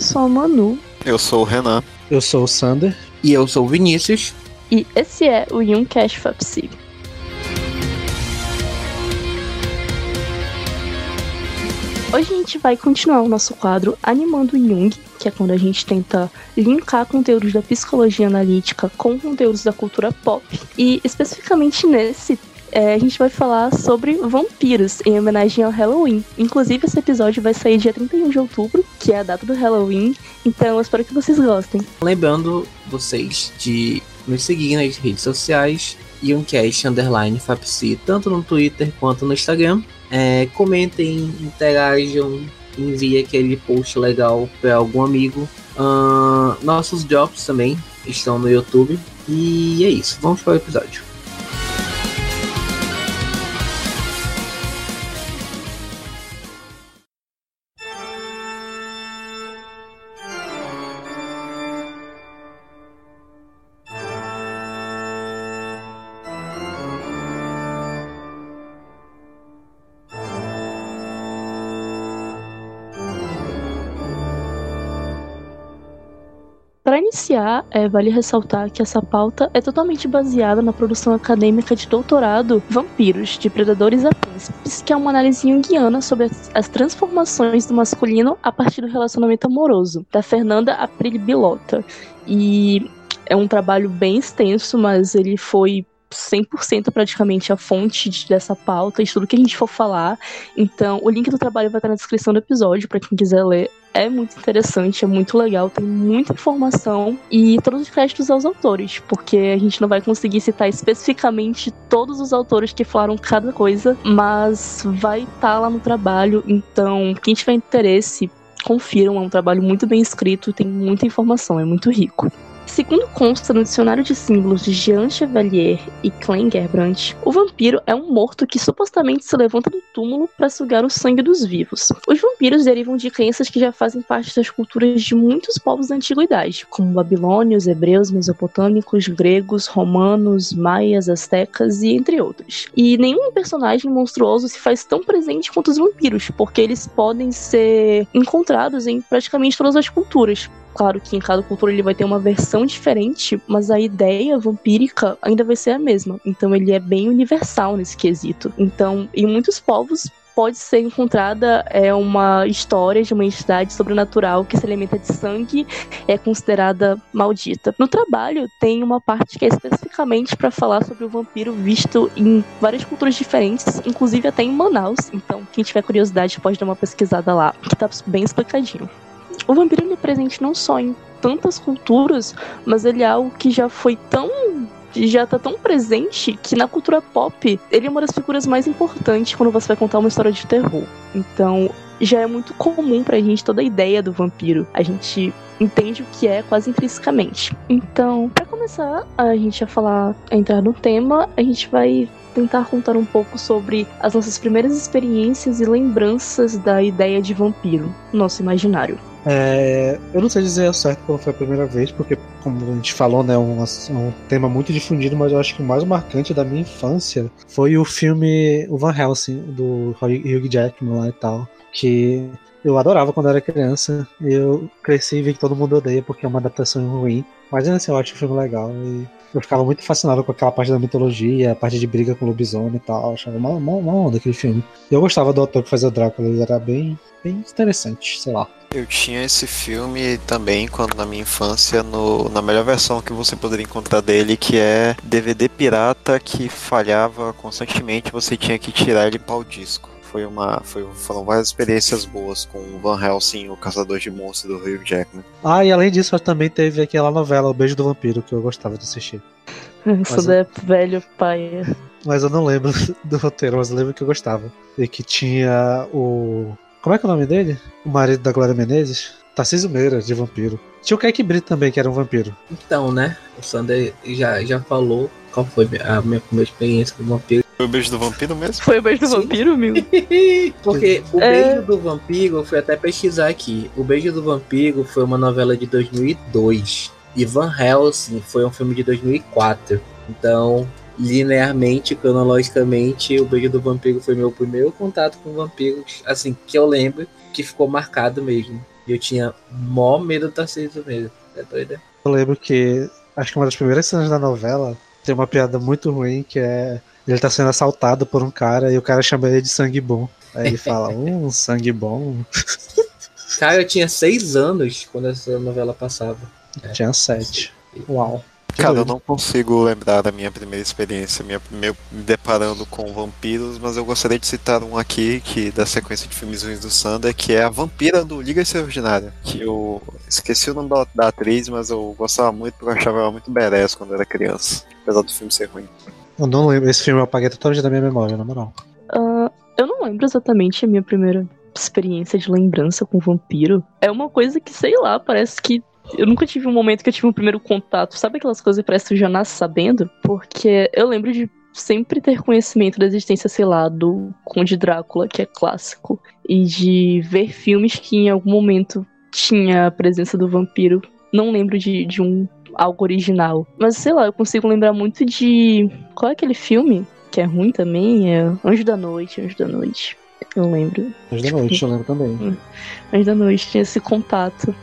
Eu sou a Manu. Eu sou o Renan. Eu sou o Sander. E eu sou o Vinícius. E esse é o Young Cash Fapsi. Hoje a gente vai continuar o nosso quadro Animando Jung, que é quando a gente tenta linkar conteúdos da psicologia analítica com conteúdos da cultura pop. E especificamente nesse é, a gente vai falar sobre vampiros, em homenagem ao Halloween. Inclusive, esse episódio vai sair dia 31 de outubro, que é a data do Halloween, então eu espero que vocês gostem. Lembrando vocês de nos seguir nas redes sociais, Youngcast Underline Fapsi, tanto no Twitter quanto no Instagram. É, comentem, interajam, envie aquele post legal para algum amigo. Uh, nossos jobs também estão no YouTube. E é isso, vamos para o episódio. Iniciar, é, vale ressaltar que essa pauta é totalmente baseada na produção acadêmica de doutorado Vampiros, de Predadores a Príncipes, que é uma análise junguiana sobre as, as transformações do masculino a partir do relacionamento amoroso, da Fernanda April Bilota. E é um trabalho bem extenso, mas ele foi 100% praticamente a fonte dessa pauta e tudo que a gente for falar. Então, o link do trabalho vai estar na descrição do episódio para quem quiser ler. É muito interessante, é muito legal, tem muita informação e todos os créditos aos autores, porque a gente não vai conseguir citar especificamente todos os autores que falaram cada coisa, mas vai estar lá no trabalho. Então, quem tiver interesse, confiram, é um trabalho muito bem escrito, tem muita informação, é muito rico. Segundo consta no dicionário de símbolos de Jean Chevalier e Klein Gerbrandt, o vampiro é um morto que supostamente se levanta do túmulo para sugar o sangue dos vivos. Os vampiros derivam de crenças que já fazem parte das culturas de muitos povos da antiguidade, como babilônios, hebreus, mesopotâmicos, gregos, romanos, maias, astecas e entre outros. E nenhum personagem monstruoso se faz tão presente quanto os vampiros, porque eles podem ser encontrados em praticamente todas as culturas, Claro que em cada cultura ele vai ter uma versão diferente, mas a ideia vampírica ainda vai ser a mesma. Então ele é bem universal nesse quesito. Então, em muitos povos pode ser encontrada é uma história de uma entidade sobrenatural que se alimenta de sangue é considerada maldita. No trabalho tem uma parte que é especificamente para falar sobre o vampiro visto em várias culturas diferentes, inclusive até em Manaus. Então, quem tiver curiosidade pode dar uma pesquisada lá, que tá bem explicadinho. O vampiro ele é presente não só em tantas culturas, mas ele é algo que já foi tão já tá tão presente que na cultura pop ele é uma das figuras mais importantes quando você vai contar uma história de terror. Então, já é muito comum pra gente toda a ideia do vampiro. A gente entende o que é quase intrinsecamente. Então, para começar a gente a falar, a entrar no tema, a gente vai tentar contar um pouco sobre as nossas primeiras experiências e lembranças da ideia de vampiro, nosso imaginário. É, eu não sei dizer ao certo quando foi a primeira vez, porque, como a gente falou, né, um, um tema muito difundido, mas eu acho que o mais marcante da minha infância foi o filme O Van Helsing, do Hugh Jackman lá e tal, que eu adorava quando era criança. Eu cresci e vi que todo mundo odeia porque é uma adaptação ruim. Mas ainda assim, eu acho o filme legal. E eu ficava muito fascinado com aquela parte da mitologia, a parte de briga com o lobisomem e tal. Eu achava uma, uma, uma onda aquele filme. Eu gostava do ator que fazia o Drácula, ele era bem, bem interessante, sei lá. Eu tinha esse filme também quando na minha infância, no, na melhor versão que você poderia encontrar dele, que é DVD pirata que falhava constantemente, você tinha que tirar ele para o disco. Foi uma, foi, foram várias experiências boas com o Van Helsing, o Caçador de Monstros do Hugh Jackman. Ah, e além disso, também teve aquela novela, O Beijo do Vampiro, que eu gostava de assistir. Isso é velho pai. Mas eu não lembro do roteiro, mas eu lembro que eu gostava. E que tinha o como é que é o nome dele? O marido da Glória Menezes? Tarcísio Meira, de vampiro. Tinha o Keke Brito também, que era um vampiro. Então, né? O Sander já, já falou qual foi a minha primeira experiência com vampiro. Foi o beijo do vampiro mesmo? Foi o beijo do Sim. vampiro, meu? Porque o é... beijo do vampiro, eu fui até pesquisar aqui. O beijo do vampiro foi uma novela de 2002. E Van Helsing foi um filme de 2004. Então, linearmente, cronologicamente, o Beijo do Vampiro foi meu primeiro contato com vampiros, assim, que eu lembro, que ficou marcado mesmo. E eu tinha mó medo do Tarcísio mesmo. É doido, né? Eu lembro que acho que uma das primeiras cenas da novela tem uma piada muito ruim que é ele tá sendo assaltado por um cara e o cara chama ele de sangue bom. Aí ele fala, um sangue bom. Cara, eu tinha seis anos quando essa novela passava. Tinha sete. Uau. Que Cara, eu não consigo lembrar da minha primeira experiência, minha, meu, me deparando com vampiros, mas eu gostaria de citar um aqui, que da sequência de filmes ruins do Sander, que é a vampira do Liga Extraordinária. Que eu esqueci o nome da, da atriz, mas eu gostava muito porque eu achava ela muito badass quando eu era criança. Apesar do filme ser ruim. Eu não lembro. Esse filme eu apaguei totalmente da minha memória, na moral. Ah, eu não lembro exatamente a minha primeira experiência de lembrança com vampiro. É uma coisa que, sei lá, parece que. Eu nunca tive um momento que eu tive um primeiro contato. Sabe aquelas coisas que parece que eu já nasce sabendo? Porque eu lembro de sempre ter conhecimento da existência, sei lá, do Conde Drácula, que é clássico, e de ver filmes que em algum momento tinha a presença do vampiro. Não lembro de, de um algo original. Mas sei lá, eu consigo lembrar muito de. Qual é aquele filme? Que é ruim também? É Anjo da Noite, Anjo da Noite. Eu lembro. Hoje da noite, eu lembro também. Anjo da Noite tinha esse contato.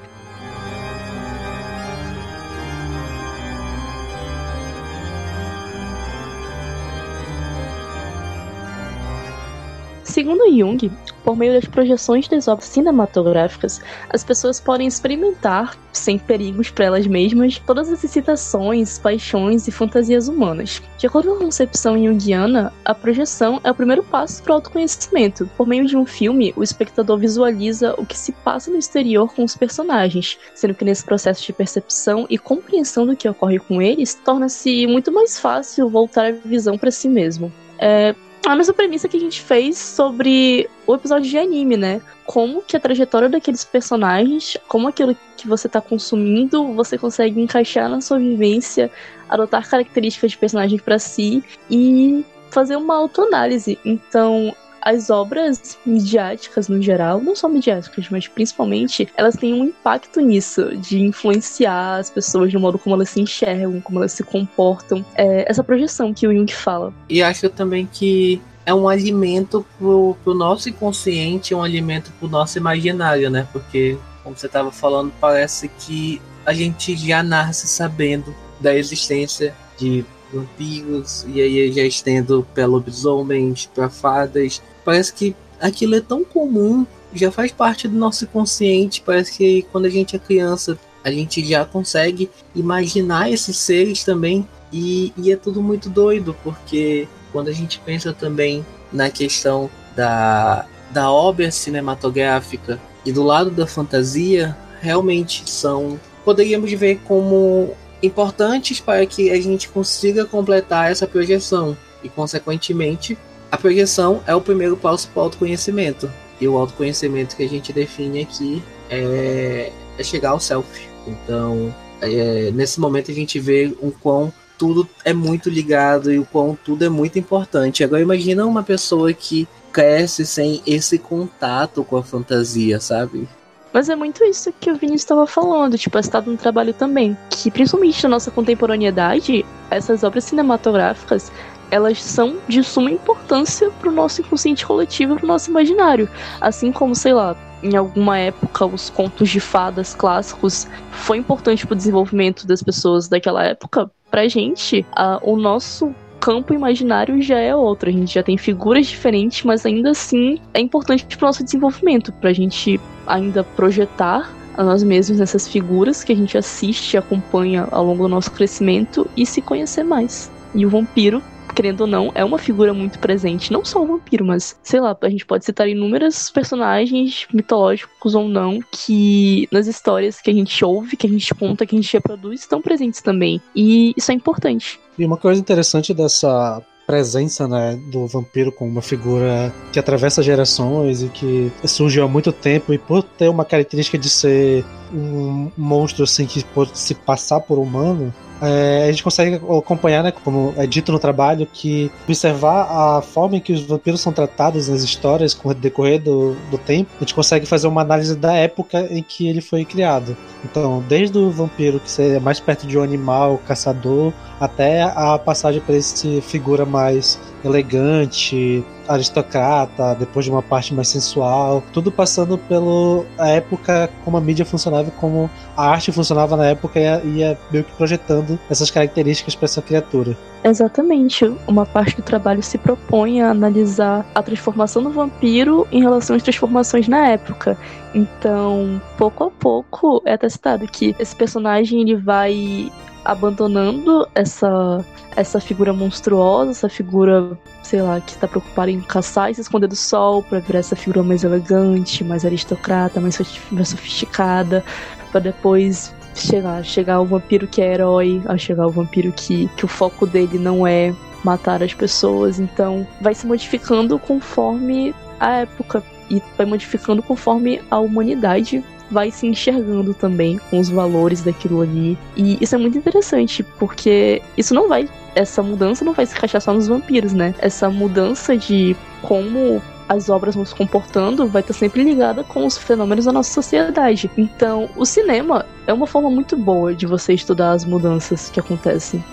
Segundo Jung, por meio das projeções das obras cinematográficas, as pessoas podem experimentar, sem perigos para elas mesmas, todas as excitações, paixões e fantasias humanas. De acordo com a concepção junguiana, a projeção é o primeiro passo para o autoconhecimento. Por meio de um filme, o espectador visualiza o que se passa no exterior com os personagens, sendo que nesse processo de percepção e compreensão do que ocorre com eles, torna-se muito mais fácil voltar a visão para si mesmo. É, a mesma premissa que a gente fez sobre o episódio de anime, né? Como que a trajetória daqueles personagens, como aquilo que você tá consumindo, você consegue encaixar na sua vivência, adotar características de personagem para si e fazer uma autoanálise. Então, as obras midiáticas no geral, não só midiáticas, mas principalmente, elas têm um impacto nisso, de influenciar as pessoas no modo como elas se enxergam, como elas se comportam. É essa projeção que o Jung fala. E acho também que é um alimento pro, pro nosso inconsciente, é um alimento pro nosso imaginário, né? Porque, como você estava falando, parece que a gente já nasce sabendo da existência de vampiros, e aí já estendo para lobisomens, para fadas. Parece que aquilo é tão comum, já faz parte do nosso inconsciente. Parece que quando a gente é criança, a gente já consegue imaginar esses seres também. E, e é tudo muito doido, porque quando a gente pensa também na questão da, da obra cinematográfica e do lado da fantasia, realmente são, poderíamos ver como importantes para que a gente consiga completar essa projeção. E, consequentemente, a projeção é o primeiro passo para o autoconhecimento. E o autoconhecimento que a gente define aqui é, é chegar ao self. Então, é, nesse momento a gente vê o quão tudo é muito ligado e o quão tudo é muito importante. Agora imagina uma pessoa que cresce sem esse contato com a fantasia, sabe? Mas é muito isso que o Vinícius estava falando, tipo, estado no trabalho também. Que principalmente na nossa contemporaneidade, essas obras cinematográficas, elas são de suma importância pro nosso inconsciente coletivo, pro nosso imaginário. Assim como, sei lá, em alguma época os contos de fadas clássicos foi importante pro desenvolvimento das pessoas daquela época, pra gente, a, o nosso campo imaginário já é outro. A gente já tem figuras diferentes, mas ainda assim é importante pro nosso desenvolvimento, pra gente ainda projetar a nós mesmos nessas figuras que a gente assiste e acompanha ao longo do nosso crescimento e se conhecer mais. E o vampiro, querendo ou não, é uma figura muito presente. Não só o vampiro, mas, sei lá, a gente pode citar inúmeros personagens mitológicos ou não que nas histórias que a gente ouve, que a gente conta, que a gente reproduz, estão presentes também. E isso é importante. E uma coisa interessante dessa presença né, do vampiro como uma figura que atravessa gerações e que surgiu há muito tempo e por ter uma característica de ser um monstro assim que pode se passar por humano é, a gente consegue acompanhar, né, como é dito no trabalho, que observar a forma em que os vampiros são tratados nas histórias com o decorrer do, do tempo, a gente consegue fazer uma análise da época em que ele foi criado. Então, desde o vampiro que é mais perto de um animal, caçador, até a passagem para esse figura mais elegante, aristocrata, depois de uma parte mais sensual, tudo passando pela época como a mídia funcionava, como a arte funcionava na época e ia meio que projetando essas características para essa criatura. Exatamente. Uma parte do trabalho se propõe a analisar a transformação do vampiro em relação às transformações na época. Então, pouco a pouco é testado que esse personagem ele vai abandonando essa essa figura monstruosa, essa figura, sei lá, que está preocupada em caçar e se esconder do sol para virar essa figura mais elegante, mais aristocrata, mais, sofisticada, para depois chegar, chegar ao vampiro que é herói, a chegar ao vampiro que, que o foco dele não é matar as pessoas, então vai se modificando conforme a época e vai modificando conforme a humanidade vai se enxergando também com os valores daquilo ali. E isso é muito interessante, porque isso não vai. Essa mudança não vai se encaixar só nos vampiros, né? Essa mudança de como as obras vão se comportando vai estar sempre ligada com os fenômenos da nossa sociedade. Então, o cinema é uma forma muito boa de você estudar as mudanças que acontecem.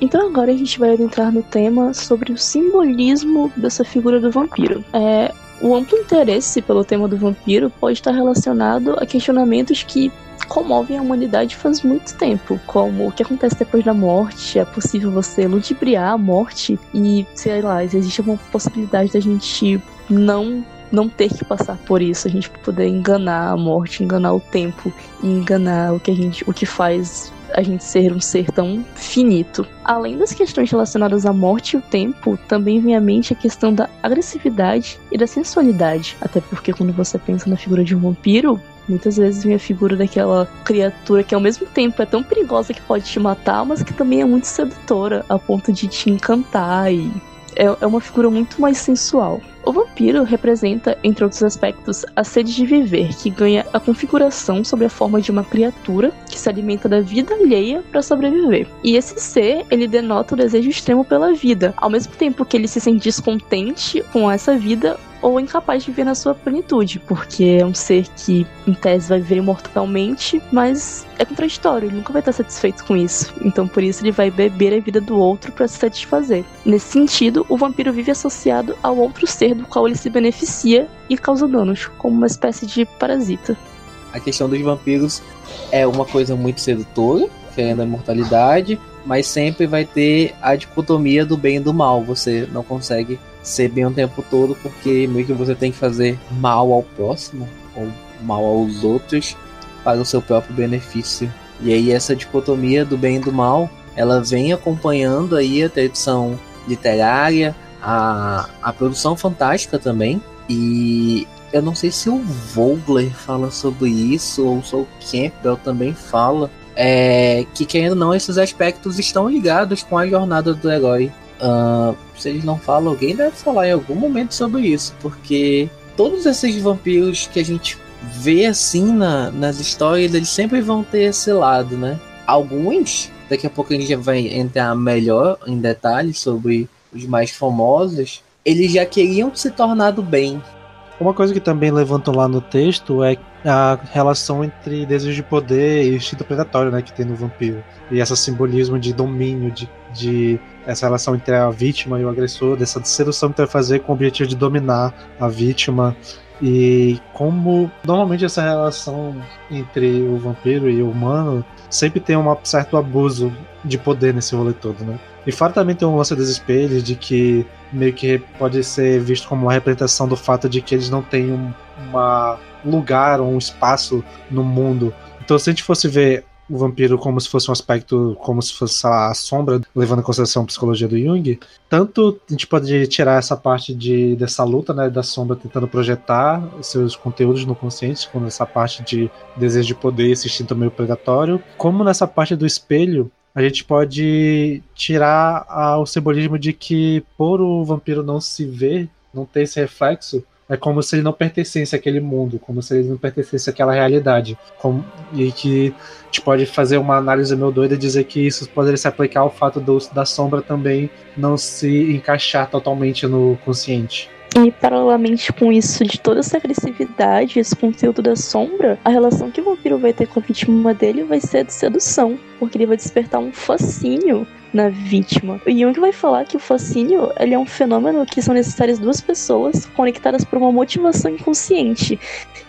Então agora a gente vai adentrar no tema sobre o simbolismo dessa figura do vampiro. É, o amplo interesse pelo tema do vampiro pode estar relacionado a questionamentos que comovem a humanidade faz muito tempo, como o que acontece depois da morte, é possível você ludibriar a morte e, sei lá, existe uma possibilidade da gente não não ter que passar por isso, a gente poder enganar a morte, enganar o tempo e enganar o que a gente, o que faz a gente ser um ser tão finito. Além das questões relacionadas à morte e o tempo, também vem à mente a questão da agressividade e da sensualidade. Até porque quando você pensa na figura de um vampiro, Muitas vezes vem a figura daquela criatura que ao mesmo tempo é tão perigosa que pode te matar, mas que também é muito sedutora, a ponto de te encantar e é, é uma figura muito mais sensual. O vampiro representa, entre outros aspectos, a sede de viver, que ganha a configuração sob a forma de uma criatura que se alimenta da vida alheia para sobreviver. E esse ser, ele denota o desejo extremo pela vida, ao mesmo tempo que ele se sente descontente com essa vida ou incapaz de viver na sua plenitude, porque é um ser que, em tese, vai viver imortalmente, mas é contraditório, ele nunca vai estar satisfeito com isso. Então, por isso, ele vai beber a vida do outro para se satisfazer. Nesse sentido, o vampiro vive associado ao outro ser do qual ele se beneficia e causa danos, como uma espécie de parasita. A questão dos vampiros é uma coisa muito sedutora, querendo a imortalidade, mas sempre vai ter a dicotomia do bem e do mal. Você não consegue ser bem o tempo todo porque meio que você tem que fazer mal ao próximo ou mal aos outros para o seu próprio benefício. E aí essa dicotomia do bem e do mal, ela vem acompanhando aí a tradição literária, a, a produção fantástica também. E eu não sei se o Vogler fala sobre isso ou se o Campbell também fala. É, que querendo ou não, esses aspectos estão ligados com a jornada do herói. Uh, se eles não falam, alguém deve falar em algum momento sobre isso, porque todos esses vampiros que a gente vê assim na, nas histórias, eles sempre vão ter esse lado, né? Alguns, daqui a pouco a gente vai entrar melhor em detalhes sobre os mais famosos, eles já queriam se tornar do bem. Uma coisa que também levantam lá no texto é a relação entre desejo de poder e instinto predatório, né, que tem no vampiro. E esse simbolismo de domínio, de, de essa relação entre a vítima e o agressor, dessa sedução que vai fazer com o objetivo de dominar a vítima. E como normalmente essa relação entre o vampiro e o humano sempre tem um certo abuso de poder nesse rolê todo, né? E fora também tem um lance dos espelhos, de que meio que pode ser visto como uma representação do fato de que eles não têm um uma lugar ou um espaço no mundo. Então, se a gente fosse ver o vampiro como se fosse um aspecto, como se fosse a sombra, levando em consideração a psicologia do Jung, tanto a gente pode tirar essa parte de, dessa luta, né, da sombra tentando projetar seus conteúdos no consciente, como essa parte de desejo de poder, esse instinto meio predatório, como nessa parte do espelho, a gente pode tirar a, o simbolismo de que por o vampiro não se ver, não ter esse reflexo, é como se ele não pertencesse àquele mundo, como se ele não pertencesse àquela realidade. Como, e que a gente pode fazer uma análise meio doida e dizer que isso poderia se aplicar ao fato do, da sombra também não se encaixar totalmente no consciente. E paralelamente com isso, de toda essa agressividade, esse conteúdo da sombra, a relação que o vampiro vai ter com a vítima dele vai ser de sedução, porque ele vai despertar um fascínio na vítima. O Jung vai falar que o fascínio ele é um fenômeno que são necessárias duas pessoas conectadas por uma motivação inconsciente.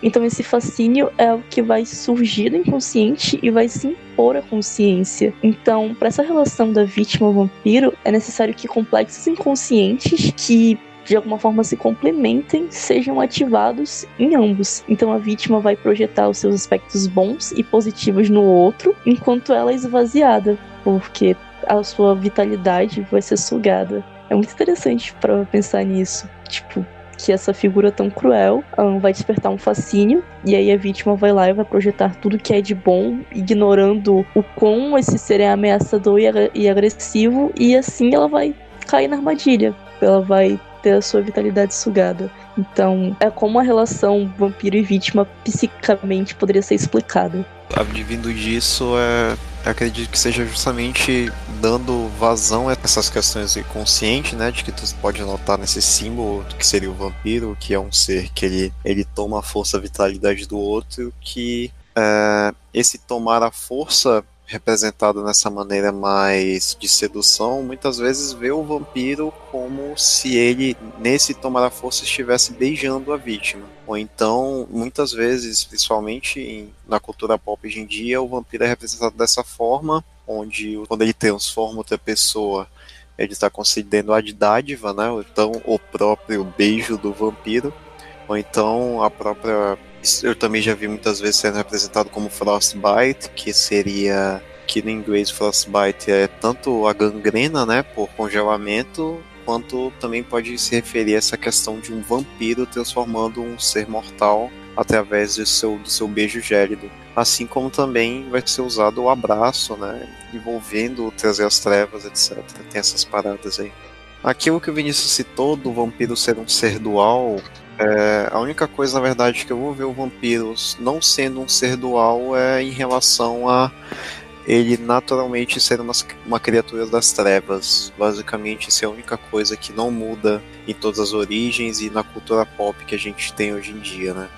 Então esse fascínio é o que vai surgir do inconsciente e vai se impor à consciência. Então, para essa relação da vítima ao vampiro, é necessário que complexos inconscientes que de alguma forma se complementem, sejam ativados em ambos. Então a vítima vai projetar os seus aspectos bons e positivos no outro, enquanto ela é esvaziada, porque a sua vitalidade vai ser sugada. É muito interessante para pensar nisso. Tipo, que essa figura tão cruel um, vai despertar um fascínio, e aí a vítima vai lá e vai projetar tudo que é de bom, ignorando o quão esse ser é ameaçador e agressivo, e assim ela vai cair na armadilha. Ela vai ter a sua vitalidade sugada. Então, é como a relação vampiro e vítima psicamente poderia ser explicada. Advindo disso, é acredito que seja justamente dando vazão a essas questões inconscientes, né, de que tu pode notar nesse símbolo que seria o vampiro, que é um ser que ele, ele toma a força, a vitalidade do outro, que é, esse tomar a força representado nessa maneira mais de sedução, muitas vezes vê o vampiro como se ele, nesse tomar a força, estivesse beijando a vítima. Ou então, muitas vezes, principalmente na cultura pop hoje em dia, o vampiro é representado dessa forma, onde quando ele transforma outra pessoa, ele está concedendo a dádiva, né? Ou então o próprio beijo do vampiro, ou então a própria eu também já vi muitas vezes sendo representado como frostbite, que seria que no inglês frostbite é tanto a gangrena, né, por congelamento, quanto também pode se referir a essa questão de um vampiro transformando um ser mortal através do seu, do seu beijo gélido. Assim como também vai ser usado o abraço, né, envolvendo trazer as trevas, etc. Tem essas paradas aí. Aquilo que o Vinícius citou do vampiro ser um ser dual, é, a única coisa, na verdade, que eu vou ver o vampiro não sendo um ser dual é em relação a ele naturalmente ser uma, uma criatura das trevas. Basicamente, isso é a única coisa que não muda em todas as origens e na cultura pop que a gente tem hoje em dia, né?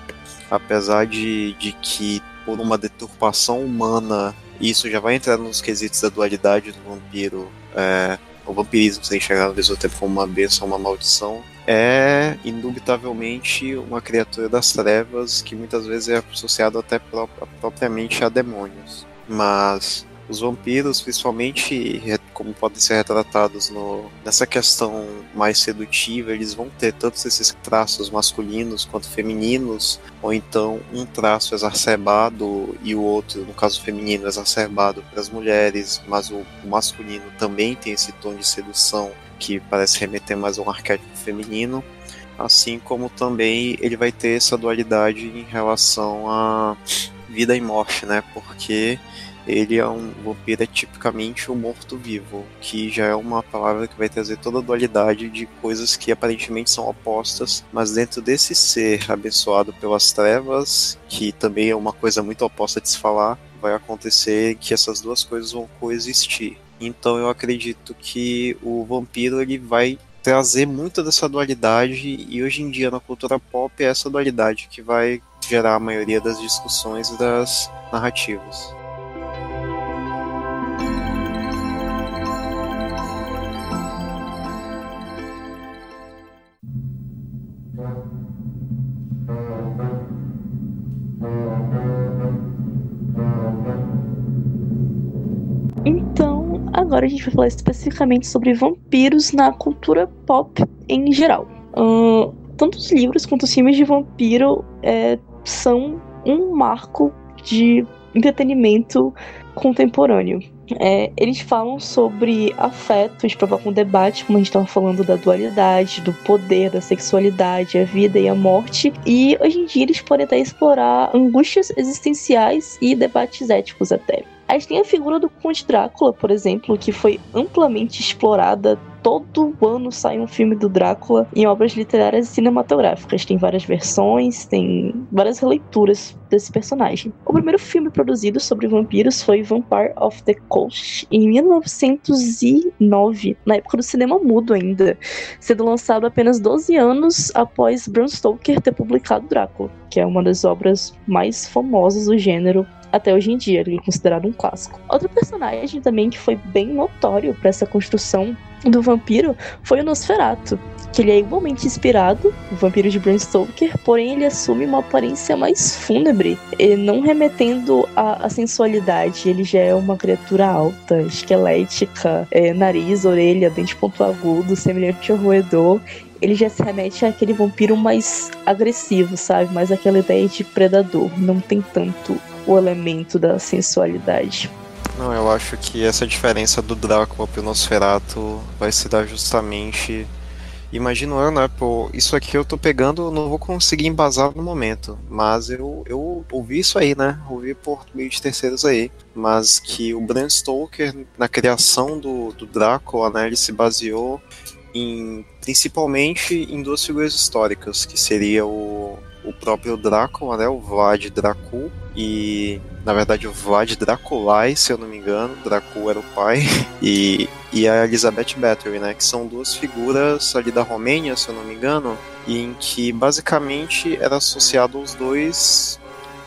Apesar de, de que, por uma deturpação humana, isso já vai entrar nos quesitos da dualidade do vampiro. É, o vampirismo ser enxergado ao mesmo tempo como uma bênção, uma maldição, é indubitavelmente uma criatura das trevas que muitas vezes é associado até propriamente a demônios. Mas os vampiros, principalmente como podem ser retratados no, nessa questão mais sedutiva, eles vão ter tantos esses traços masculinos quanto femininos, ou então um traço exacerbado e o outro, no caso feminino, exacerbado para as mulheres, mas o, o masculino também tem esse tom de sedução que parece remeter mais a um arquétipo feminino, assim como também ele vai ter essa dualidade em relação a vida e morte, né? Porque ele é um vampiro é tipicamente um morto-vivo, que já é uma palavra que vai trazer toda a dualidade de coisas que aparentemente são opostas, mas dentro desse ser abençoado pelas trevas, que também é uma coisa muito oposta de se falar, vai acontecer que essas duas coisas vão coexistir. Então eu acredito que o vampiro ele vai trazer muito dessa dualidade e hoje em dia na cultura pop é essa dualidade que vai gerar a maioria das discussões e das narrativas. Agora a gente vai falar especificamente sobre vampiros na cultura pop em geral. Uh, tanto os livros quanto os filmes de vampiro é, são um marco de entretenimento contemporâneo. É, eles falam sobre afetos, provocam um debate, como a gente estava falando, da dualidade, do poder, da sexualidade, a vida e a morte. E hoje em dia eles podem até explorar angústias existenciais e debates éticos até. A gente tem a figura do Conde Drácula, por exemplo, que foi amplamente explorada todo ano sai um filme do Drácula em obras literárias e cinematográficas. Tem várias versões, tem várias releituras desse personagem. O primeiro filme produzido sobre vampiros foi Vampire of the Coast em 1909, na época do cinema mudo ainda, sendo lançado apenas 12 anos após Bram Stoker ter publicado Drácula, que é uma das obras mais famosas do gênero até hoje em dia, ele é considerado um clássico. Outro personagem também que foi bem notório para essa construção do vampiro foi o Nosferatu, que ele é igualmente inspirado no vampiro de Bram Stoker, porém ele assume uma aparência mais fúnebre, não remetendo à, sensualidade. Ele já é uma criatura alta, esquelética, é, nariz, orelha, dente pontuagudo, semelhante ao roedor. Ele já se remete àquele vampiro mais agressivo, sabe? Mais aquela ideia de predador. Não tem tanto o elemento da sensualidade. Não, eu acho que essa diferença do Drácula pro Nosferatu vai se dar justamente. Imagino eu, né? Pô, isso aqui eu tô pegando, não vou conseguir embasar no momento. Mas eu, eu ouvi isso aí, né? Ouvi por meio de terceiros aí. Mas que o Bram Stoker, na criação do, do Drácula, né? Ele se baseou em principalmente em duas figuras históricas, que seria o, o próprio Drácula, né? O Vlad Dracul. E na verdade o Vlad Draculai, se eu não me engano, Dracul era o pai, e, e a Elizabeth Bathory, né, que são duas figuras ali da Romênia, se eu não me engano, e em que basicamente era associado aos dois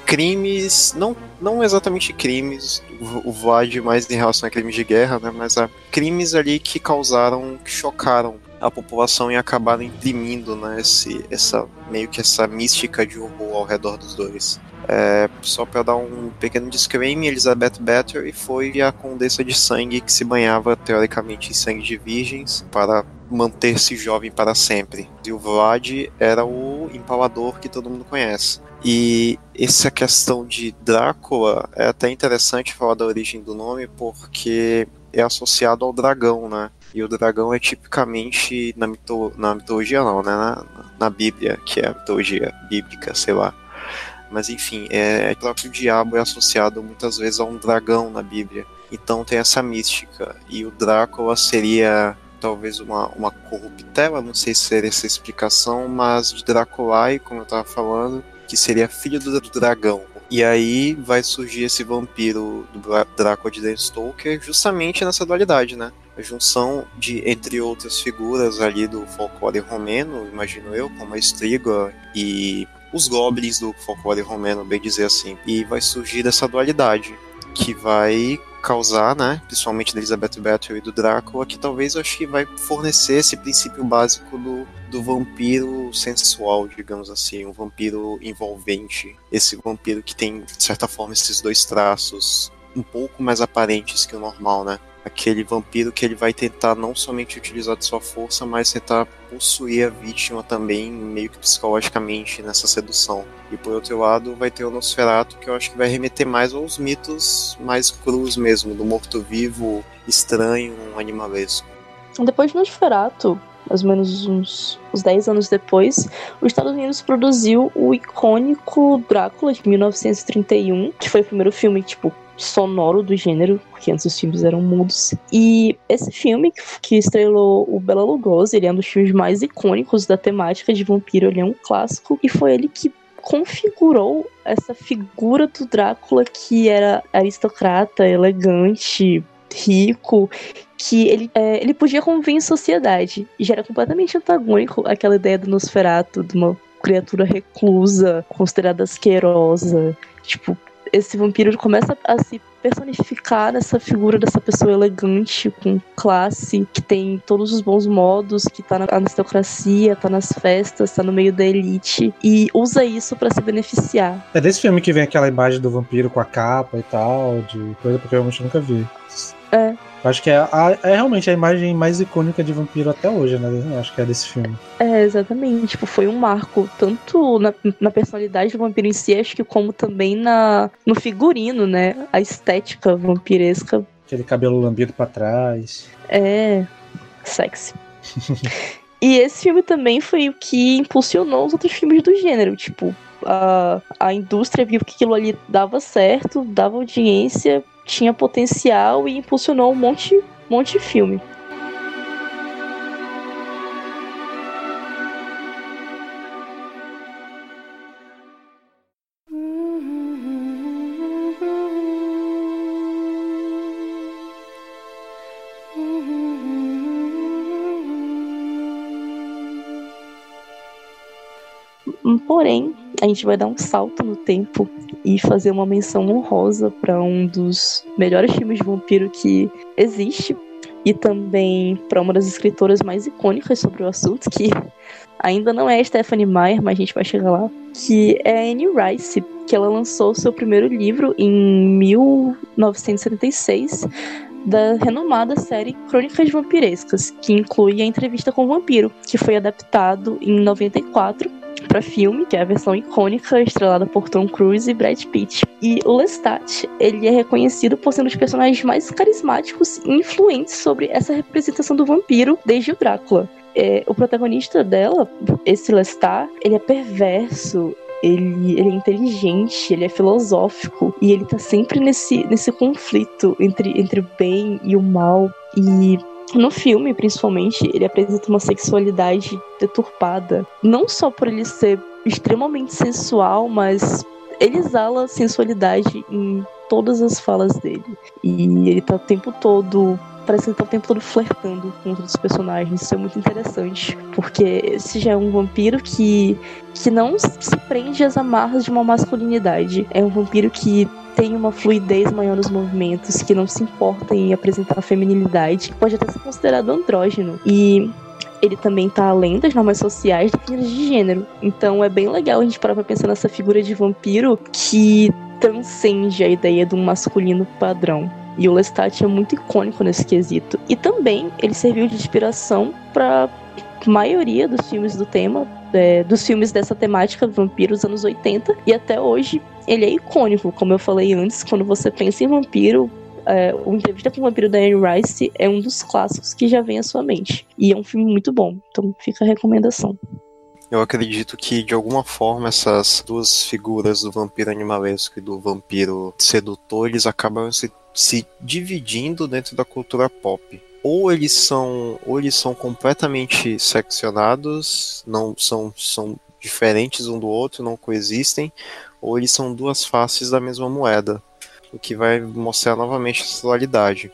crimes, não, não exatamente crimes, o Vlad mais em relação a crimes de guerra, né, mas a crimes ali que causaram, que chocaram a população e acabaram imprimindo, né, esse, essa meio que essa mística de horror ao redor dos dois. É, só para dar um pequeno disclaimer, Elizabeth Bathory foi a condessa de sangue que se banhava teoricamente em sangue de virgens para manter-se jovem para sempre. E o Vlad era o empalador que todo mundo conhece. E essa questão de Drácula é até interessante falar da origem do nome porque é associado ao dragão, né? E o dragão é tipicamente na, mito na mitologia não, né? Na, na Bíblia, que é a mitologia bíblica, sei lá mas enfim, é, é, o próprio diabo é associado muitas vezes a um dragão na Bíblia. Então tem essa mística. E o Drácula seria talvez uma, uma corruptela, não sei se seria essa explicação, mas de Draculai, como eu estava falando, que seria filho do, do dragão. E aí vai surgir esse vampiro do Drácula de Stoker justamente nessa dualidade, né? Junção de, entre outras figuras ali do folclore romeno, imagino eu, como a Estriga e os goblins do folclore romano, bem dizer assim. E vai surgir dessa dualidade, que vai causar, né, principalmente da Elizabeth Bathory e do Drácula, que talvez eu acho que vai fornecer esse princípio básico do, do vampiro sensual, digamos assim, um vampiro envolvente, esse vampiro que tem, de certa forma, esses dois traços um pouco mais aparentes que o normal, né? Aquele vampiro que ele vai tentar não somente utilizar de sua força, mas tentar possuir a vítima também, meio que psicologicamente, nessa sedução. E por outro lado, vai ter o Nosferatu, que eu acho que vai remeter mais aos mitos mais crus mesmo, do morto-vivo estranho, animalesco. Depois do Nosferatu, mais ou menos uns, uns 10 anos depois, os Estados Unidos produziu o icônico Drácula de 1931, que foi o primeiro filme, tipo, sonoro do gênero, porque antes os filmes eram mudos. E esse filme, que estrelou o Bela Lugosi, ele é um dos filmes mais icônicos da temática de vampiro, ele é um clássico, e foi ele que configurou essa figura do Drácula que era aristocrata, elegante, rico, que ele, é, ele podia conviver em sociedade. E já era completamente antagônico aquela ideia do Nosferatu, de uma criatura reclusa, considerada asquerosa. Tipo, esse vampiro começa a se personificar nessa figura dessa pessoa elegante, com classe, que tem todos os bons modos, que tá na aristocracia, tá nas festas, tá no meio da elite, e usa isso para se beneficiar. É desse filme que vem aquela imagem do vampiro com a capa e tal, de coisa porque eu realmente nunca vi. É. Acho que é, a, é realmente a imagem mais icônica de vampiro até hoje, né? Acho que é desse filme. É, exatamente. Tipo, foi um marco, tanto na, na personalidade do vampiro em si, acho que como também na, no figurino, né? A estética vampiresca. Aquele cabelo lambido para trás. É, sexy. e esse filme também foi o que impulsionou os outros filmes do gênero. Tipo, a, a indústria viu que aquilo ali dava certo, dava audiência, tinha potencial e impulsionou um monte, monte de filme. Porém, a gente vai dar um salto no tempo e fazer uma menção honrosa para um dos melhores filmes de vampiro que existe e também para uma das escritoras mais icônicas sobre o assunto, que ainda não é Stephanie Meyer, mas a gente vai chegar lá, que é Anne Rice, que ela lançou seu primeiro livro em 1976 da renomada série Crônicas Vampirescas, que inclui a entrevista com o vampiro, que foi adaptado em 94 para filme, que é a versão icônica estrelada por Tom Cruise e Brad Pitt. E Lestat, ele é reconhecido por ser um dos personagens mais carismáticos e influentes sobre essa representação do vampiro desde o Drácula. É, o protagonista dela, esse Lestat, ele é perverso, ele, ele é inteligente, ele é filosófico e ele tá sempre nesse, nesse conflito entre, entre o bem e o mal. E no filme, principalmente, ele apresenta uma sexualidade deturpada. Não só por ele ser extremamente sensual, mas ele exala sensualidade em todas as falas dele. E ele tá o tempo todo. Parece que tá o tempo todo flertando com outros personagens. Isso é muito interessante. Porque esse já é um vampiro que, que não se prende às amarras de uma masculinidade. É um vampiro que tem uma fluidez maior nos movimentos, que não se importa em apresentar a feminilidade, que pode até ser considerado andrógeno. E ele também tá além das normas sociais definidas de gênero. Então é bem legal a gente parar pra pensar nessa figura de vampiro que transcende a ideia de um masculino padrão. E o Lestat é muito icônico nesse quesito. E também ele serviu de inspiração para maioria dos filmes do tema, é, dos filmes dessa temática, vampiros anos 80, e até hoje ele é icônico, como eu falei antes, quando você pensa em vampiro, é, o Entrevista com o Vampiro da Anne Rice é um dos clássicos que já vem à sua mente. E é um filme muito bom, então fica a recomendação. Eu acredito que, de alguma forma, essas duas figuras do vampiro animalesco e do vampiro sedutor, eles acabam se, se dividindo dentro da cultura pop ou eles são ou eles são completamente seccionados, não são são diferentes um do outro, não coexistem, ou eles são duas faces da mesma moeda, o que vai mostrar novamente essa dualidade.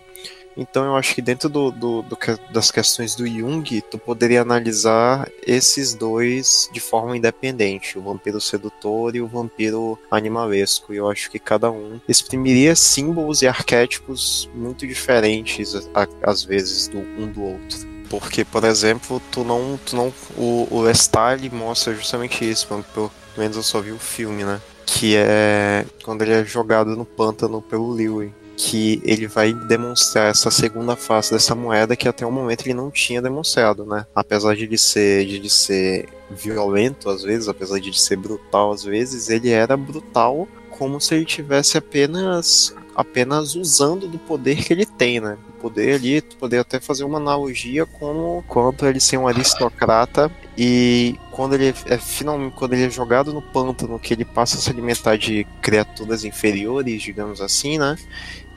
Então eu acho que dentro do, do, do, das questões do Jung, tu poderia analisar esses dois de forma independente, o vampiro sedutor e o vampiro animalesco. E eu acho que cada um exprimiria símbolos e arquétipos muito diferentes, às vezes, do um do outro. Porque, por exemplo, tu não. Tu não o, o Lestat mostra justamente isso, pelo menos eu só vi o filme, né? Que é quando ele é jogado no pântano pelo Lewin que ele vai demonstrar essa segunda face dessa moeda que até o momento ele não tinha demonstrado, né? Apesar de ele ser, de ele ser violento às vezes, apesar de ele ser brutal às vezes, ele era brutal como se ele tivesse apenas apenas usando do poder que ele tem, né? O poder ali, tu poderia até fazer uma analogia como quanto ele ser um aristocrata e quando ele é finalmente quando ele é jogado no pântano, que ele passa a se alimentar de criaturas inferiores, digamos assim, né?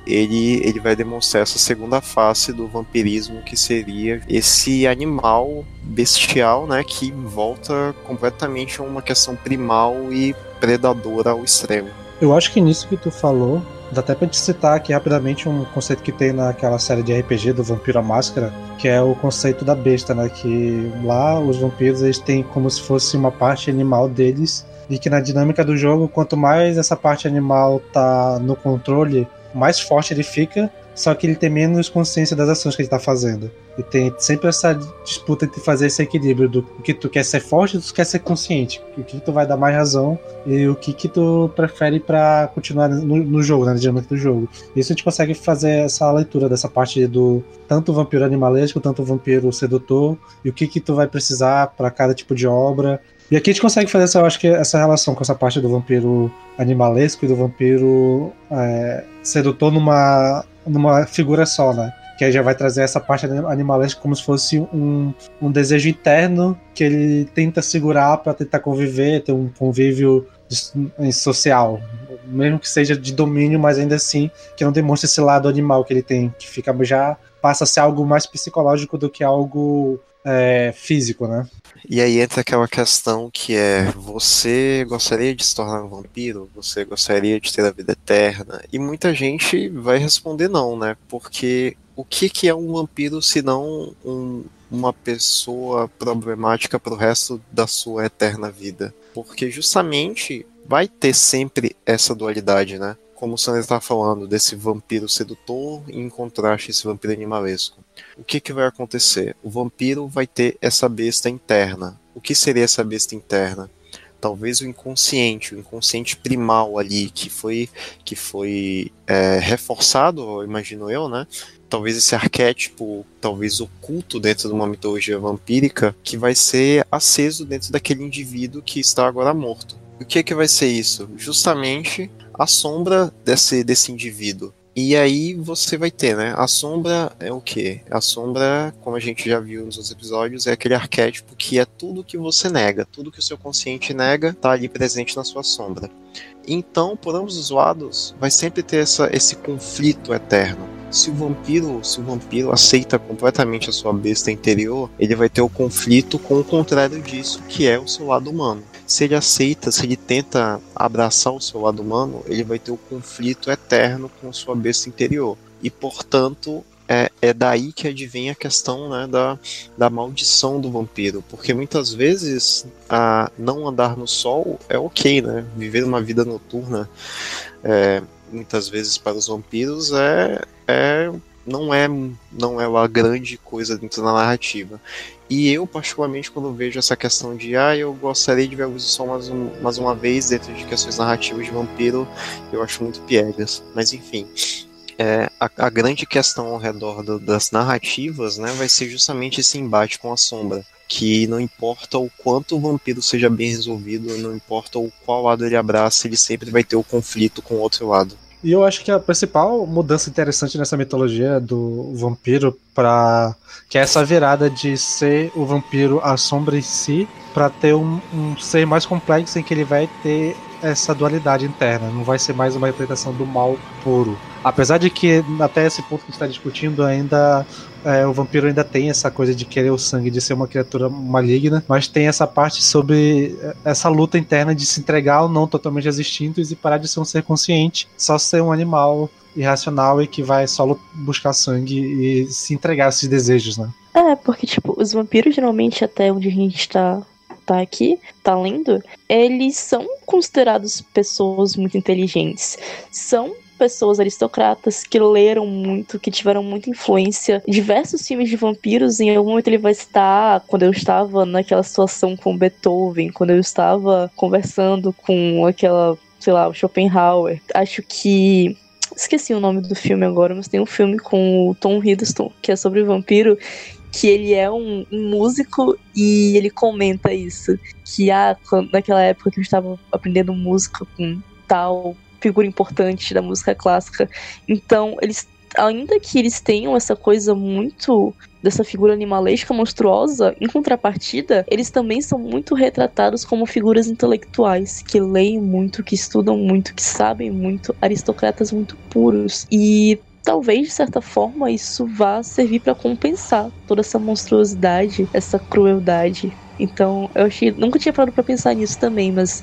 Ele, ele vai demonstrar essa segunda face do vampirismo, que seria esse animal bestial, né, que volta completamente a uma questão primal e predadora ao extremo. Eu acho que nisso que tu falou, dá até pra te citar aqui rapidamente um conceito que tem naquela série de RPG do Vampiro à Máscara, que é o conceito da besta, né, que lá os vampiros eles têm como se fosse uma parte animal deles e que na dinâmica do jogo, quanto mais essa parte animal tá no controle, mais forte ele fica, só que ele tem menos consciência das ações que ele tá fazendo. E tem sempre essa disputa entre fazer esse equilíbrio do que tu quer ser forte e tu quer ser consciente. O que, tu vai dar mais razão e o que, que tu prefere para continuar no, no, jogo, né, no dinâmica do jogo. Isso a gente consegue fazer essa leitura dessa parte do tanto vampiro animalesco, tanto vampiro sedutor, e o que, que tu vai precisar para cada tipo de obra. E aqui a gente consegue fazer essa, eu acho que essa relação com essa parte do vampiro animalesco e do vampiro é, sedutor numa, numa figura só, né? Que aí já vai trazer essa parte animalesca como se fosse um, um desejo interno que ele tenta segurar para tentar conviver, ter um convívio social, mesmo que seja de domínio, mas ainda assim que não demonstre esse lado animal que ele tem, que fica já passa a ser algo mais psicológico do que algo é, físico, né? E aí entra aquela questão que é: você gostaria de se tornar um vampiro? Você gostaria de ter a vida eterna? E muita gente vai responder não, né? Porque o que, que é um vampiro se não um, uma pessoa problemática para o resto da sua eterna vida? Porque justamente vai ter sempre essa dualidade, né? Como o Sandra está falando, desse vampiro sedutor em contraste esse vampiro animalesco. O que, que vai acontecer? O vampiro vai ter essa besta interna. O que seria essa besta interna? talvez o inconsciente, o inconsciente primal ali que foi que foi é, reforçado, imagino eu, né? Talvez esse arquétipo, talvez oculto dentro de uma mitologia vampírica, que vai ser aceso dentro daquele indivíduo que está agora morto. O que é que vai ser isso? Justamente a sombra desse, desse indivíduo. E aí você vai ter, né? A sombra é o quê? A sombra, como a gente já viu nos outros episódios, é aquele arquétipo que é tudo que você nega, tudo que o seu consciente nega, tá ali presente na sua sombra. Então, por ambos os lados, vai sempre ter essa, esse conflito eterno. Se o vampiro, se o vampiro aceita completamente a sua besta interior, ele vai ter o conflito com o contrário disso, que é o seu lado humano se ele aceita, se ele tenta abraçar o seu lado humano, ele vai ter o conflito eterno com sua besta interior. E, portanto, é, é daí que advém a questão né, da, da maldição do vampiro. Porque muitas vezes a não andar no sol é ok, né? Viver uma vida noturna, é, muitas vezes para os vampiros, é, é não é não é uma grande coisa dentro da narrativa. E eu, particularmente, quando vejo essa questão de ah, eu gostaria de ver do sol mais, um, mais uma vez dentro de questões narrativas de vampiro, eu acho muito piegas. Mas enfim. É, a, a, grande questão ao redor do, das narrativas né, vai ser justamente esse embate com a sombra. Que não importa o quanto o vampiro seja bem resolvido, não importa o qual lado ele abraça, ele sempre vai ter o conflito com o outro lado. E eu acho que a principal mudança interessante nessa mitologia do vampiro para que é essa virada de ser o vampiro a sombra em si para ter um, um, ser mais complexo em que ele vai ter essa dualidade interna, não vai ser mais uma representação do mal puro. Apesar de que até esse ponto que está discutindo ainda é, o vampiro ainda tem essa coisa de querer o sangue, de ser uma criatura maligna, mas tem essa parte sobre é, essa luta interna de se entregar ou não totalmente aos instintos e parar de ser um ser consciente, só ser um animal irracional e que vai só buscar sangue e se entregar a esses desejos, né? É, porque, tipo, os vampiros geralmente, até onde a gente tá tá aqui, tá lendo, eles são considerados pessoas muito inteligentes. São pessoas aristocratas que leram muito, que tiveram muita influência. Diversos filmes de vampiros, em algum momento ele vai estar, quando eu estava naquela situação com Beethoven, quando eu estava conversando com aquela, sei lá, o Schopenhauer. Acho que esqueci o nome do filme agora, mas tem um filme com o Tom Hiddleston, que é sobre o vampiro, que ele é um, um, músico e ele comenta isso. Que ah, quando, naquela época que eu estava aprendendo música com tal figura importante da música clássica. Então, eles ainda que eles tenham essa coisa muito dessa figura animalesca monstruosa, em contrapartida, eles também são muito retratados como figuras intelectuais, que leem muito, que estudam muito, que sabem muito, aristocratas muito puros. E talvez de certa forma isso vá servir para compensar toda essa monstruosidade, essa crueldade. Então, eu achei, nunca tinha parado para pensar nisso também, mas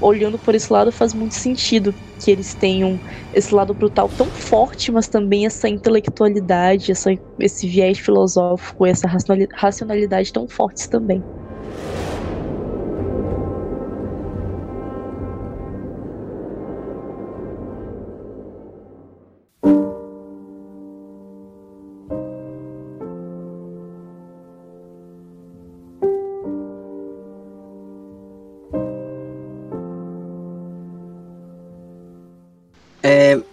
olhando por esse lado, faz muito sentido que eles tenham esse lado brutal tão forte, mas também essa intelectualidade, essa, esse viés filosófico, essa racionalidade tão fortes também.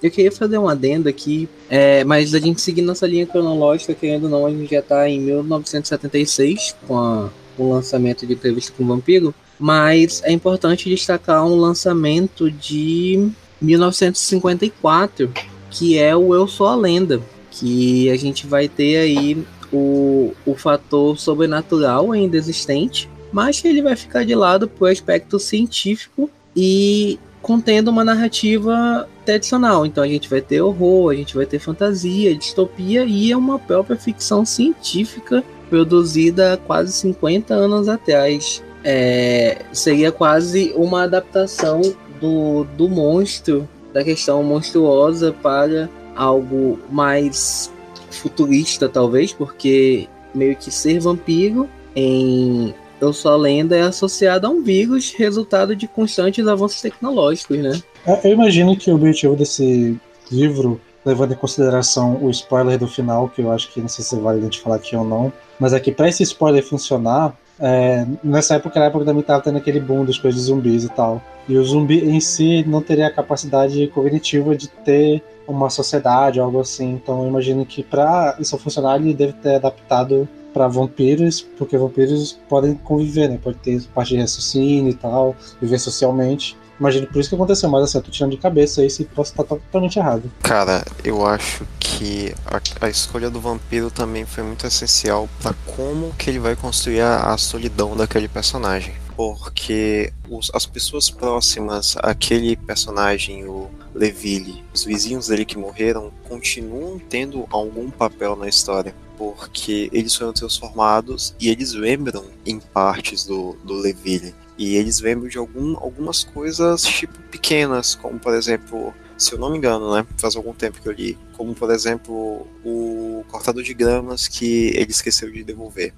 Eu queria fazer um adendo aqui, é, mas a gente seguir nossa linha cronológica, querendo ou não, a gente já está em 1976 com, a, o lançamento de Entrevista com o Vampiro, mas é importante destacar um lançamento de 1954, que é o Eu Sou a Lenda, que a gente vai ter aí o, o fator sobrenatural ainda existente, mas que ele vai ficar de lado por aspecto científico e contendo uma narrativa tradicional. Então a gente vai ter horror, a gente vai ter fantasia, distopia e é uma própria ficção científica produzida há quase 50 anos atrás. É, seria quase uma adaptação do, do monstro, da questão monstruosa para algo mais futurista, talvez, porque meio que ser vampiro em Eu Sou a Lenda é associado a um vírus resultado de constantes avanços tecnológicos, né? É, eu imagino que o objetivo desse livro, levando em consideração o spoiler do final, que eu acho que não sei se vale a gente falar aqui ou não, mas é que para esse spoiler funcionar, é, nessa época, na época também estava tendo aquele boom das coisas de zumbis e tal. E o zumbi em si não teria a capacidade cognitiva de ter uma sociedade, algo assim. Então eu imagino que para isso funcionar, ele deve ter adaptado para vampiros, porque vampiros podem conviver, né? Pode ter parte de raciocínio e tal, viver socialmente. Imagino por isso que aconteceu, mas assim, eu tô tirando de cabeça aí se posso estar totalmente errado. Cara, eu acho que a, a escolha do vampiro também foi muito essencial para como que ele vai construir a, a solidão daquele personagem. Porque os, as pessoas próximas àquele personagem, o Leville, os vizinhos dele que morreram, continuam tendo algum papel na história porque eles foram transformados e eles lembram em partes do, do Leville. E eles lembram de algum, algumas coisas, tipo, pequenas, como, por exemplo, se eu não me engano, né, faz algum tempo que eu li, como, por exemplo, o cortador de gramas que ele esqueceu de devolver.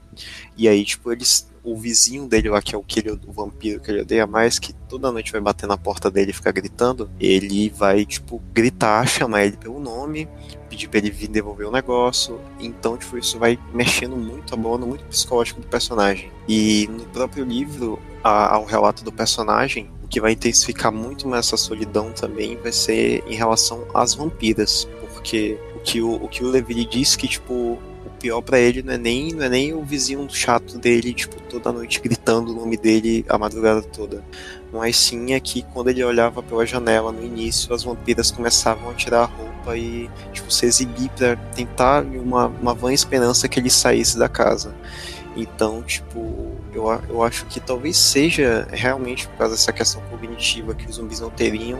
E aí, tipo, eles o vizinho dele lá, que é o, que ele, o vampiro que ele odeia mais, que toda noite vai bater na porta dele e ficar gritando, ele vai, tipo, gritar, chamar ele pelo nome, pedir pra ele vir devolver o negócio. Então, tipo, isso vai mexendo muito a bola, muito psicológico do personagem. E no próprio livro, a, ao relato do personagem, o que vai intensificar muito mais essa solidão também vai ser em relação às vampiras. Porque o que o, o, que o Levi diz que, tipo, pior para ele não é nem não é nem o vizinho chato dele, tipo, toda noite gritando o nome dele a madrugada toda. Mas sim é que quando ele olhava pela janela no início, as vampiras começavam a tirar a roupa e, tipo, se exibir para tentar uma, uma vã esperança que ele saísse da casa. Então, tipo, eu, eu acho que talvez seja realmente por causa dessa questão cognitiva que os zumbis não teriam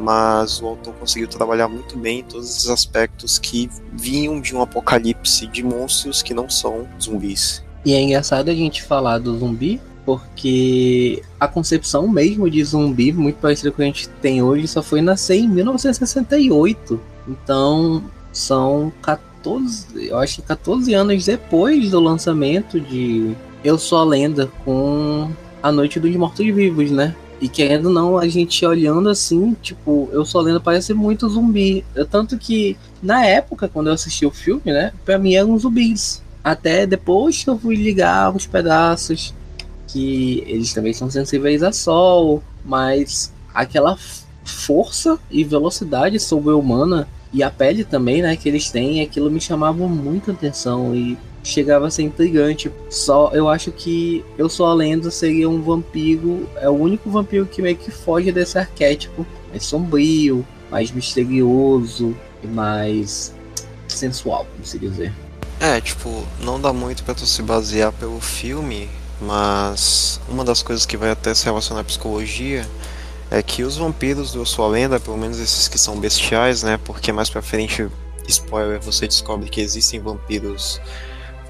mas o autor conseguiu trabalhar muito bem todos esses aspectos que vinham de um apocalipse de monstros que não são zumbis. E é engraçado a gente falar do zumbi, porque a concepção mesmo de zumbi, muito parecida com o que a gente tem hoje, só foi nascer em 1968. Então, são 14, eu acho que 14 anos depois do lançamento de Eu Sou a Lenda com A Noite dos Mortos Vivos, né? E querendo ou não, a gente olhando assim, tipo, eu só lendo parece muito zumbi. Tanto que na época, quando eu assisti o filme, né, pra mim eram zumbis. Até depois que eu fui ligar os pedaços, que eles também são sensíveis a sol, mas aquela força e velocidade sobre-humana e a pele também, né, que eles têm, aquilo me chamava muita atenção e chegava a ser intrigante. Só eu acho que eu sou a lenda seria um vampiro, é o único vampiro que meio que foge desse arquétipo, mais sombrio, mais misterioso e mais sensual, como se dizer. É, tipo, não dá muito para tu se basear pelo filme, mas uma das coisas que vai até se relacionar à psicologia é que os vampiros do Sua Lenda, pelo menos esses que são bestiais, né? Porque mais pra frente, spoiler, você descobre que existem vampiros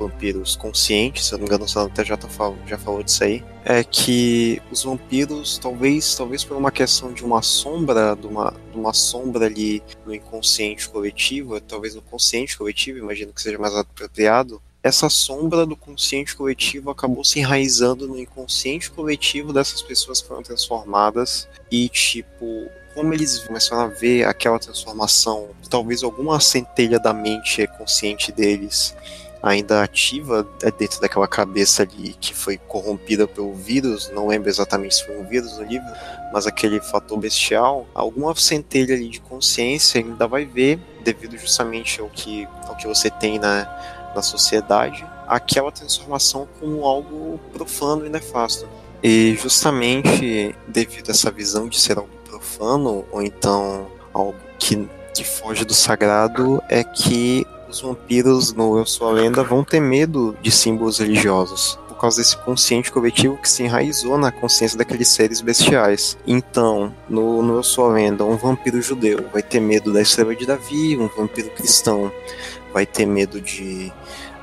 vampiros conscientes, se eu não me engano, o Sandro até já, tá já falou disso aí, é que os vampiros, talvez, talvez por uma questão de uma sombra, de uma, de uma sombra ali no inconsciente coletivo, talvez no consciente coletivo, imagino que seja mais apropriado, essa sombra do consciente coletivo acabou se enraizando no inconsciente coletivo dessas pessoas que foram transformadas e tipo como eles começaram a ver aquela transformação, talvez alguma centelha da mente consciente deles ainda ativa é dentro daquela cabeça ali que foi corrompida pelo vírus, não lembro exatamente se foi um vírus no livro, mas aquele fator bestial, alguma centelha ali de consciência ainda vai ver, devido justamente ao que, ao que você tem na, na sociedade, aquela transformação como algo profano e nefasto. E justamente devido a essa visão de ser algo profano, ou então algo que, que foge do sagrado, é que os vampiros no Eu Sou a Lenda vão ter medo de símbolos religiosos. Por causa desse consciente coletivo que se enraizou na consciência daqueles seres bestiais. Então, no, no Eu Sou a Lenda, um vampiro judeu vai ter medo da estrela de Davi, um vampiro cristão vai ter medo de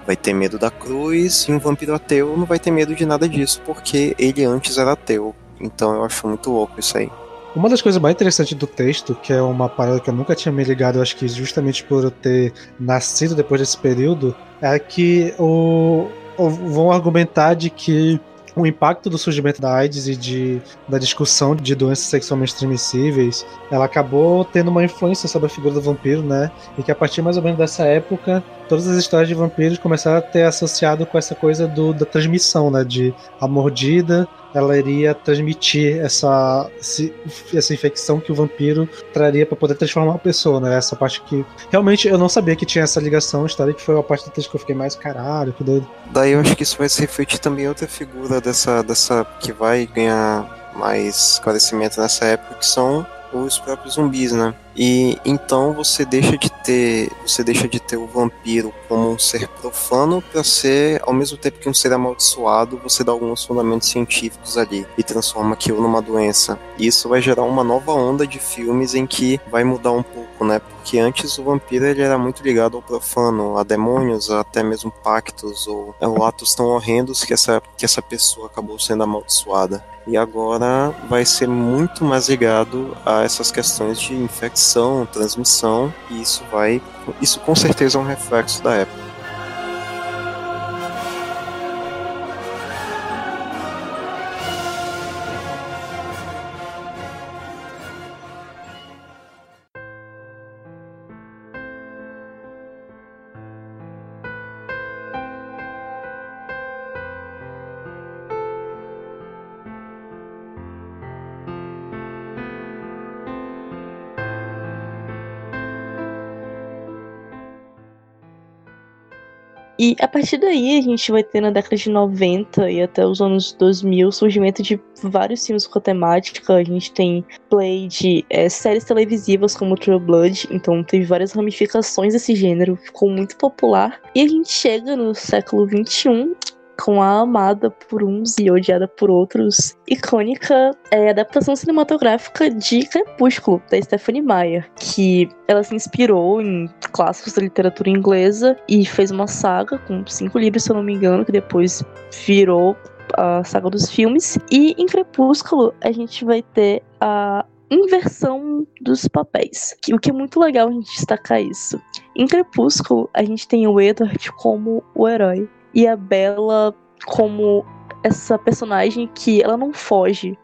vai ter medo da cruz e um vampiro ateu não vai ter medo de nada disso porque ele antes era ateu. Então eu acho muito louco isso aí. Uma das coisas mais interessantes do texto, que é uma parada que eu nunca tinha me ligado, acho que justamente por eu ter nascido depois desse período, é que o, o vão argumentar de que o impacto do surgimento da AIDS e de, da discussão de doenças sexualmente transmissíveis, ela acabou tendo uma influência sobre a figura do vampiro, né? E que a partir mais ou menos dessa época, todas as histórias de vampiros começaram a ter associado com essa coisa do, da transmissão, né? De a mordida, ela iria transmitir essa, essa infecção que o vampiro traria para poder transformar a pessoa, né? Essa parte que realmente eu não sabia que tinha essa ligação história que foi a parte do texto que eu fiquei mais caralho, que doido. Daí eu acho que isso vai se refletir também em outra figura dessa, dessa que vai ganhar mais esclarecimento nessa época, que são os próprios zumbis, né? E então você deixa de ter, você deixa de ter o vampiro como um ser profano para ser, ao mesmo tempo que um ser amaldiçoado, você dá alguns fundamentos científicos ali e transforma aquilo numa doença. E isso vai gerar uma nova onda de filmes em que vai mudar um pouco, né? Porque antes o vampiro ele era muito ligado ao profano, a demônios, a até mesmo pactos ou, atos tão horrendos que essa que essa pessoa acabou sendo amaldiçoada. E agora vai ser muito mais ligado a essas questões de infecção transmissão, e isso vai. Isso com certeza é um reflexo da época. E a partir daí a gente vai ter na década de 90 e até os anos 2000 o surgimento de vários filmes com temática. A gente tem play de é, séries televisivas como True Blood, então teve várias ramificações desse gênero, ficou muito popular. E a gente chega no século 21 com a amada por uns e odiada por outros, icônica é, adaptação cinematográfica de Crepúsculo, da Stephanie Meyer, que ela se inspirou em clássicos da literatura inglesa e fez uma saga com cinco livros, se eu não me engano, que depois virou a saga dos filmes. E em Crepúsculo a gente vai ter a inversão dos papéis. O que é muito legal a gente destacar isso. Em Crepúsculo, a gente tem o Edward como o herói e a Bella como essa personagem que ela não foge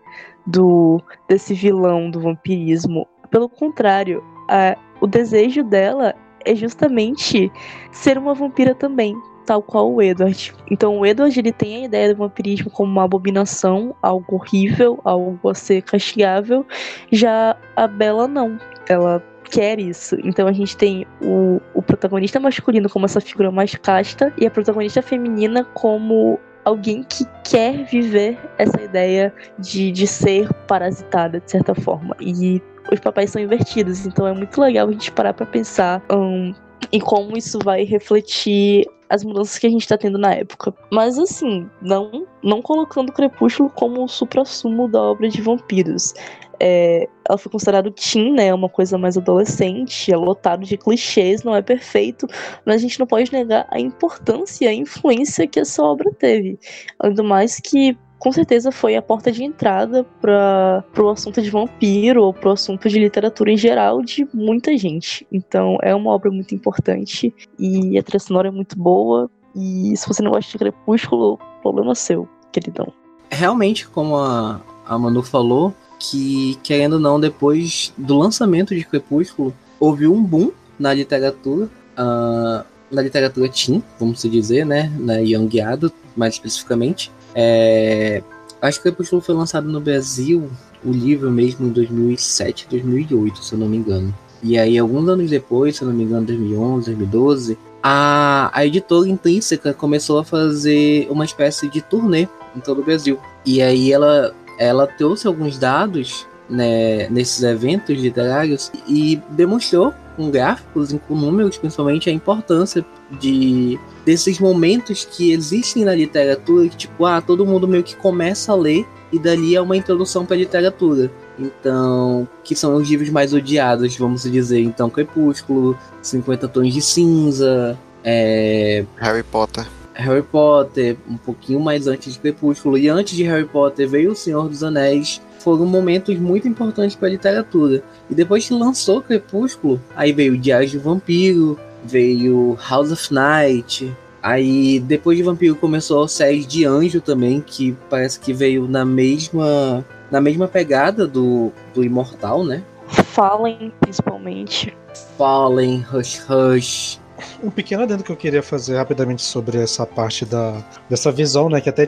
do desse vilão do vampirismo. Pelo contrário, a, o desejo dela é justamente ser uma vampira também, tal qual o Edward. Então o Edward ele tem a ideia do vampirismo como uma abominação, algo horrível, algo a ser castigável. Já a Bella não. Ela quer isso. Então a gente tem o protagonista masculino como essa figura mais casta e a protagonista feminina como alguém que quer viver essa ideia de, de ser parasitada, de certa forma. E os papéis são invertidos, então é muito legal a gente parar para pensar um, em como isso vai refletir as mudanças que a gente tá tendo na época. Mas assim, não, não colocando o Crepúsculo como o supra-sumo da obra de vampiros é, ela foi considerada teen, né? Uma coisa mais adolescente, é lotado de clichês, não é perfeito, mas a gente não pode negar a importância e a influência que essa obra teve. Além do mais que com certeza foi a porta de entrada para o assunto de vampiro ou para o assunto de literatura em geral de muita gente. Então é uma obra muito importante e a trilha sonora é muito boa. E se você não gosta de Crepúsculo, problema seu, queridão. Realmente, como a, a Manu falou, que, querendo ou não, depois do lançamento de Crepúsculo, houve um boom na literatura, uh, na literatura teen, vamos dizer, né? Na Young Adult, mais especificamente. É, acho que Crepúsculo foi lançado no Brasil, o livro mesmo, em 2007, 2008, se eu não me engano. E aí, alguns anos depois, se eu não me engano, 2011, 2012, a, a editora Intrínseca começou a fazer uma espécie de turnê em todo o Brasil. E aí ela ela trouxe alguns dados né, nesses eventos literários e demonstrou com gráficos, com números, principalmente, a importância de desses momentos que existem na literatura, que tipo, ah, todo mundo meio que começa a ler e dali é uma introdução para a literatura. Então, que são os livros mais odiados, vamos dizer. Então, Crepúsculo, 50 Tons de Cinza, é... Harry Potter. Harry Potter, um pouquinho mais antes de Crepúsculo, e antes de Harry Potter veio O Senhor dos Anéis, foram momentos muito importantes para a literatura. E depois que lançou Crepúsculo, aí veio Diário de Vampiro, veio House of Night, aí depois de Vampiro começou a série de Anjo também, que parece que veio na mesma na mesma pegada do, do Imortal, né? Fallen, principalmente. Fallen, Hush Hush, um pequeno adendo que eu queria fazer rapidamente sobre essa parte da, dessa visão, né? Que até.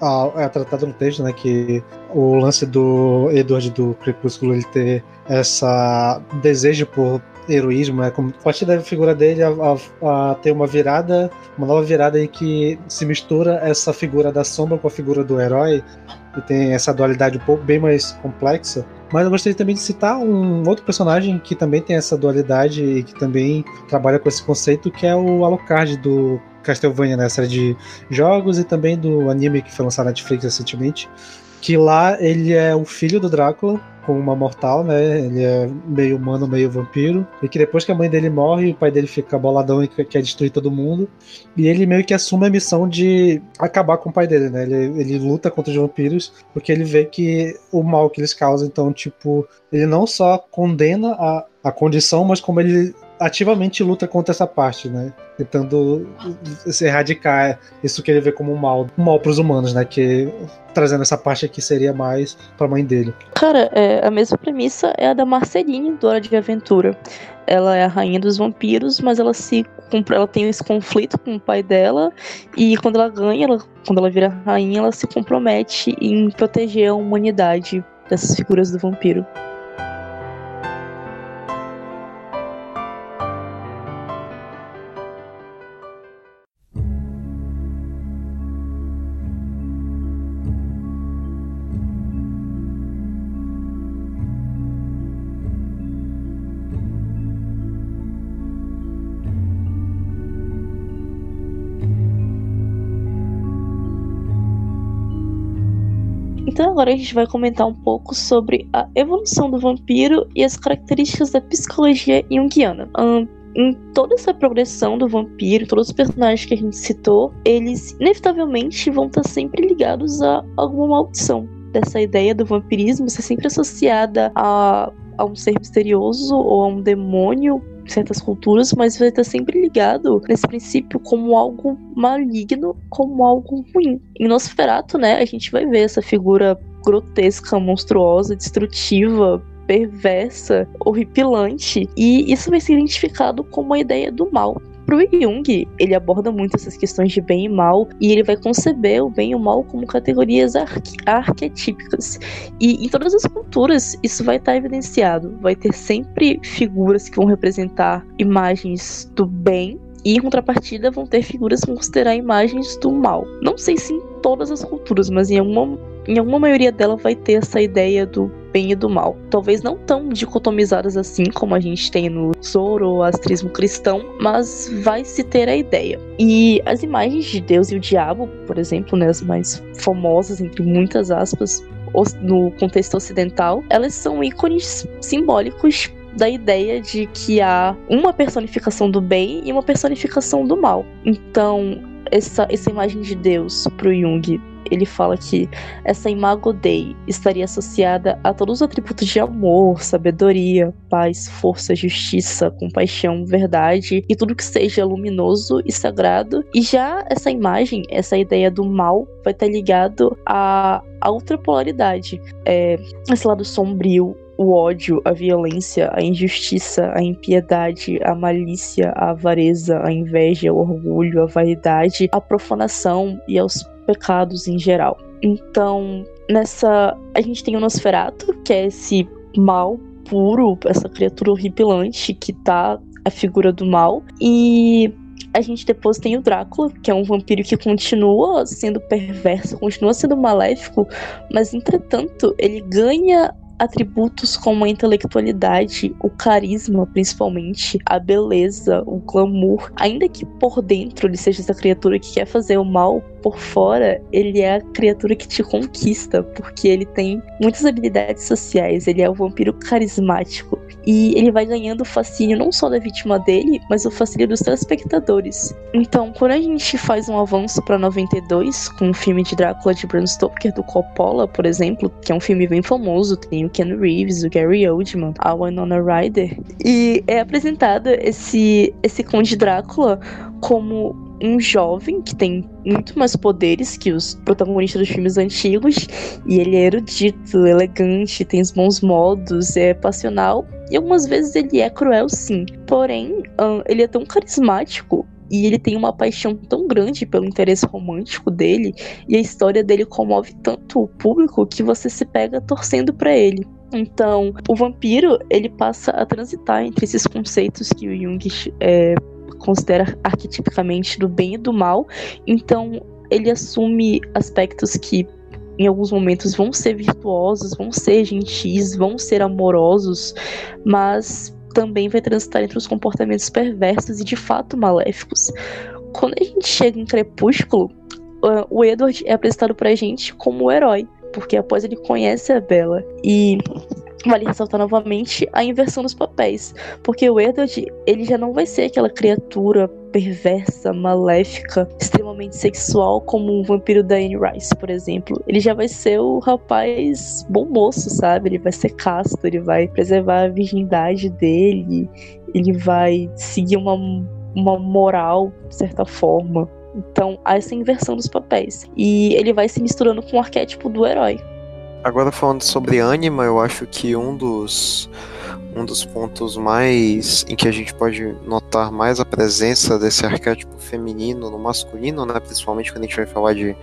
Ah, é tratado no texto, né? Que o lance do Edward do Crepúsculo ele ter essa desejo por heroísmo, né? Como, a partir da figura dele a, a, a, ter uma virada, uma nova virada aí que se mistura essa figura da sombra com a figura do herói e tem essa dualidade um pouco bem mais complexa. Mas eu gostaria também de citar um outro personagem que também tem essa dualidade e que também trabalha com esse conceito, que é o Alucard do Castlevania, né? A série de jogos e também do anime que foi lançado na Netflix recentemente. Que lá ele é o filho do Drácula, com uma mortal, né? Ele é meio humano, meio vampiro. E que depois que a mãe dele morre, o pai dele fica boladão e quer destruir todo mundo. E ele meio que assume a missão de acabar com o pai dele, né? Ele, ele luta contra os vampiros porque ele vê que o mal que eles causam, então, tipo, ele não só condena a, a condição, mas como ele ativamente luta contra essa parte, né? Tentando se erradicar isso que ele vê como um mal, um mal para os humanos, né? Que trazendo essa parte aqui seria mais para a mãe dele. Cara, é, a mesma premissa é a da Marceline do Hora de Aventura. Ela é a rainha dos vampiros, mas ela se ela tem esse conflito com o pai dela e quando ela ganha, ela, quando ela vira rainha, ela se compromete em proteger a humanidade dessas figuras do vampiro. Então agora a gente vai comentar um pouco sobre a evolução do vampiro e as características da psicologia junguiana. Um, em toda essa progressão do vampiro, todos os personagens que a gente citou, eles inevitavelmente vão estar sempre ligados a alguma maldição. Dessa ideia do vampirismo ser sempre associada a, a um ser misterioso ou a um demônio certas culturas, mas vai estar sempre ligado nesse princípio como algo maligno, como algo ruim. Em Nosferatu, né, a gente vai ver essa figura grotesca, monstruosa, destrutiva, perversa, horripilante, e isso vai ser identificado como a ideia do mal. Pro Jung, ele aborda muito essas questões de bem e mal e ele vai conceber o bem e o mal como categorias arque arquetípicas. E em todas as culturas isso vai estar evidenciado. Vai ter sempre figuras que vão representar imagens do bem e em contrapartida vão ter figuras que vão considerar imagens do mal. Não sei se em todas as culturas, mas em alguma, em alguma maioria delas vai ter essa ideia do bem e do mal. Talvez não tão dicotomizadas assim como a gente tem no zoroastrismo cristão, mas vai se ter a ideia. E as imagens de Deus e o diabo, por exemplo, né, as mais famosas entre muitas aspas no contexto ocidental, elas são ícones simbólicos da ideia de que há uma personificação do bem e uma personificação do mal. Então, essa, essa imagem de Deus para o Jung ele fala que essa imago Dei estaria associada a todos os atributos de amor, sabedoria, paz, força, justiça, compaixão, verdade e tudo que seja luminoso e sagrado. E já essa imagem, essa ideia do mal, vai estar ligado à, à outra polaridade, é, esse lado sombrio, o ódio, a violência, a injustiça, a impiedade, a malícia, a avareza, a inveja, o orgulho, a vaidade, a profanação e aos pecados em geral. Então, nessa. A gente tem o Nosferato, que é esse mal puro, essa criatura horripilante que tá a figura do mal. E a gente depois tem o Drácula, que é um vampiro que continua sendo perverso, continua sendo maléfico, mas entretanto ele ganha atributos como a intelectualidade, o carisma, principalmente, a beleza, o glamour. Ainda que por dentro ele seja essa criatura que quer fazer o mal, por fora ele é a criatura que te conquista, porque ele tem muitas habilidades sociais, ele é o vampiro carismático. E ele vai ganhando o fascínio não só da vítima dele, mas o fascínio dos telespectadores. Então, quando a gente faz um avanço para 92, com o filme de Drácula de Bram Stoker do Coppola, por exemplo, que é um filme bem famoso, tem o Ken Reeves, o Gary Oldman, a Winona Ryder, e é apresentado esse esse Conde Drácula como um jovem que tem muito mais poderes que os protagonistas dos filmes antigos, e ele é erudito, elegante, tem os bons modos, é passional, e algumas vezes ele é cruel sim. Porém, ele é tão carismático e ele tem uma paixão tão grande pelo interesse romântico dele e a história dele comove tanto o público que você se pega torcendo para ele. Então, o vampiro ele passa a transitar entre esses conceitos que o Jung é, considera arquetipicamente do bem e do mal. Então, ele assume aspectos que em alguns momentos vão ser virtuosos, vão ser gentis, vão ser amorosos, mas também vai transitar entre os comportamentos perversos e de fato maléficos. Quando a gente chega em Crepúsculo, o Edward é apresentado pra gente como o herói, porque após ele conhece a Bella e vale ressaltar novamente a inversão dos papéis, porque o Edward, ele já não vai ser aquela criatura perversa, maléfica, extremamente sexual como um vampiro da Anne Rice, por exemplo. Ele já vai ser o rapaz bom moço, sabe? Ele vai ser casto, ele vai preservar a virgindade dele, ele vai seguir uma, uma moral, de certa forma. Então, há essa inversão dos papéis. E ele vai se misturando com o arquétipo do herói. Agora falando sobre Anima, eu acho que um dos um dos pontos mais em que a gente pode notar mais a presença desse arquétipo feminino no masculino, né, principalmente quando a gente vai falar de,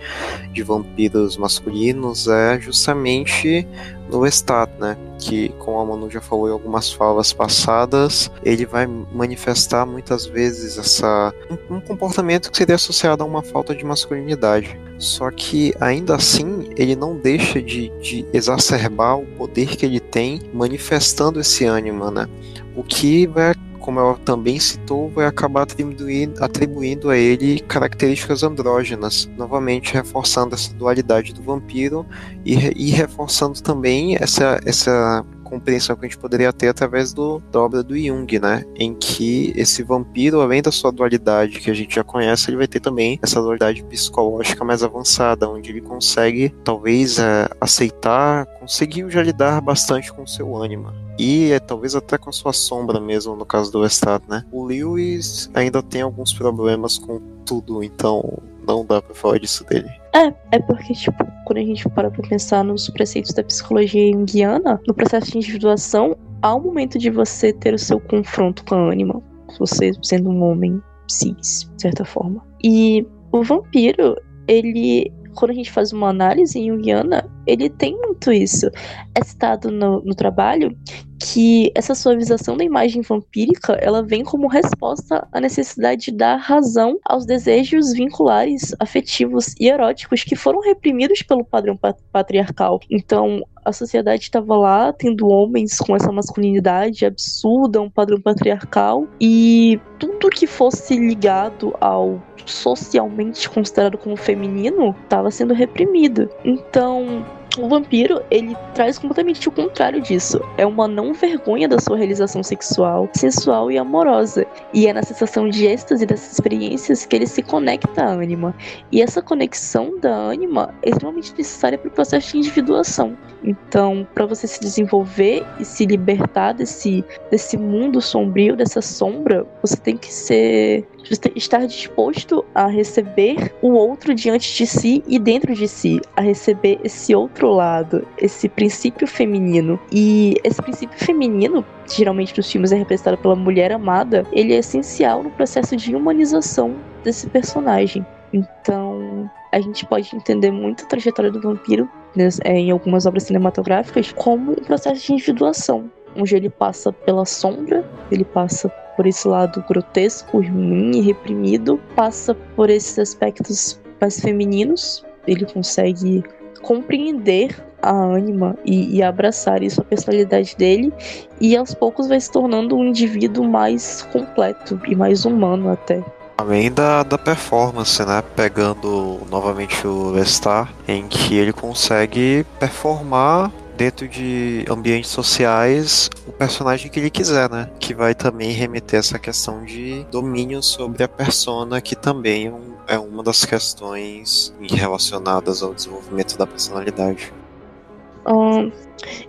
de vampiros masculinos, é justamente no Estat, né? Que, como a Manu já falou em algumas falas passadas, ele vai manifestar muitas vezes essa um, um comportamento que seria associado a uma falta de masculinidade. Só que ainda assim ele não deixa de, de exacerbar o poder que ele tem manifestando esse ânimo, né? O que vai como ela também citou, vai acabar atribuindo, atribuindo a ele características andrógenas, novamente reforçando essa dualidade do vampiro e, e reforçando também essa, essa compreensão que a gente poderia ter através do, da obra do Jung, né? Em que esse vampiro, além da sua dualidade que a gente já conhece, ele vai ter também essa dualidade psicológica mais avançada, onde ele consegue, talvez, é, aceitar, conseguiu já lidar bastante com seu ânima. E é, talvez até com a sua sombra mesmo, no caso do Estado, né? O Lewis ainda tem alguns problemas com tudo, então não dá pra falar disso dele. É, é porque, tipo, quando a gente para pra pensar nos preceitos da psicologia junguiana, no processo de individuação, há um momento de você ter o seu confronto com a ânima. Você sendo um homem cis, de certa forma. E o vampiro, ele quando a gente faz uma análise junguiana, ele tem muito isso. É citado no, no trabalho que essa suavização da imagem vampírica ela vem como resposta à necessidade de dar razão aos desejos vinculares, afetivos e eróticos que foram reprimidos pelo padrão patriarcal. Então, a sociedade estava lá tendo homens com essa masculinidade absurda, um padrão patriarcal, e tudo que fosse ligado ao socialmente considerado como feminino estava sendo reprimido. Então, o vampiro, ele traz completamente o contrário disso. É uma não vergonha da sua realização sexual, sensual e amorosa. E é na sensação de êxtase dessas experiências que ele se conecta à ânima. E essa conexão da ânima é extremamente necessária para o processo de individuação. Então, para você se desenvolver e se libertar desse, desse mundo sombrio, dessa sombra, você tem que ser estar disposto a receber o outro diante de si e dentro de si, a receber esse outro lado, esse princípio feminino. E esse princípio feminino, geralmente nos filmes é representado pela mulher amada, ele é essencial no processo de humanização desse personagem. Então, a gente pode entender muito a trajetória do vampiro né, em algumas obras cinematográficas como um processo de individuação, onde ele passa pela sombra, ele passa por esse lado grotesco, ruim e reprimido, passa por esses aspectos mais femininos, ele consegue compreender a Anima e, e abraçar isso, a personalidade dele, e aos poucos vai se tornando um indivíduo mais completo e mais humano até. Além da, da performance, né? Pegando novamente o Lestar, em que ele consegue performar dentro de ambientes sociais personagem que ele quiser, né? Que vai também remeter essa questão de domínio sobre a persona, que também é, é uma das questões relacionadas ao desenvolvimento da personalidade.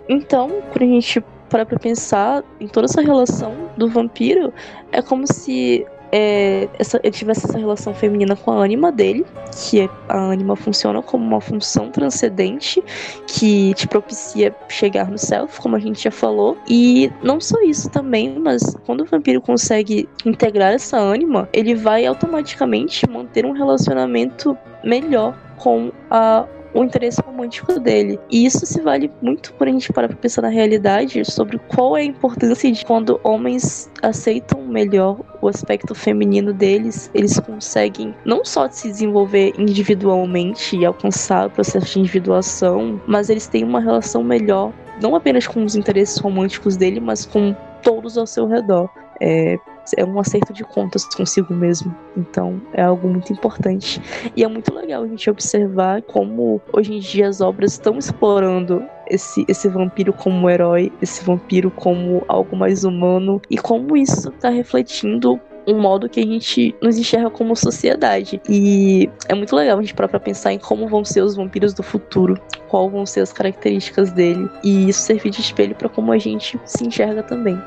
então, quando a gente para pra pensar em toda essa relação do vampiro, é como se é, essa, ele tivesse essa relação feminina com a ânima dele, que é, a ânima funciona como uma função transcendente que te propicia chegar no self, como a gente já falou. E não só isso também, mas quando o vampiro consegue integrar essa ânima, ele vai automaticamente manter um relacionamento melhor com a o interesse romântico dele. E isso se vale muito por a gente parar pra pensar na realidade sobre qual é a importância de quando homens aceitam melhor o aspecto feminino deles, eles conseguem não só se desenvolver individualmente e alcançar o processo de individuação, mas eles têm uma relação melhor, não apenas com os interesses românticos dele, mas com todos ao seu redor. É, é um acerto de contas consigo mesmo. Então é algo muito importante. E é muito legal a gente observar como hoje em dia as obras estão explorando esse, esse vampiro como herói, esse vampiro como algo mais humano, e como isso está refletindo um modo que a gente nos enxerga como sociedade. E é muito legal a gente parar pensar em como vão ser os vampiros do futuro, qual vão ser as características dele, e isso servir de espelho para como a gente se enxerga também.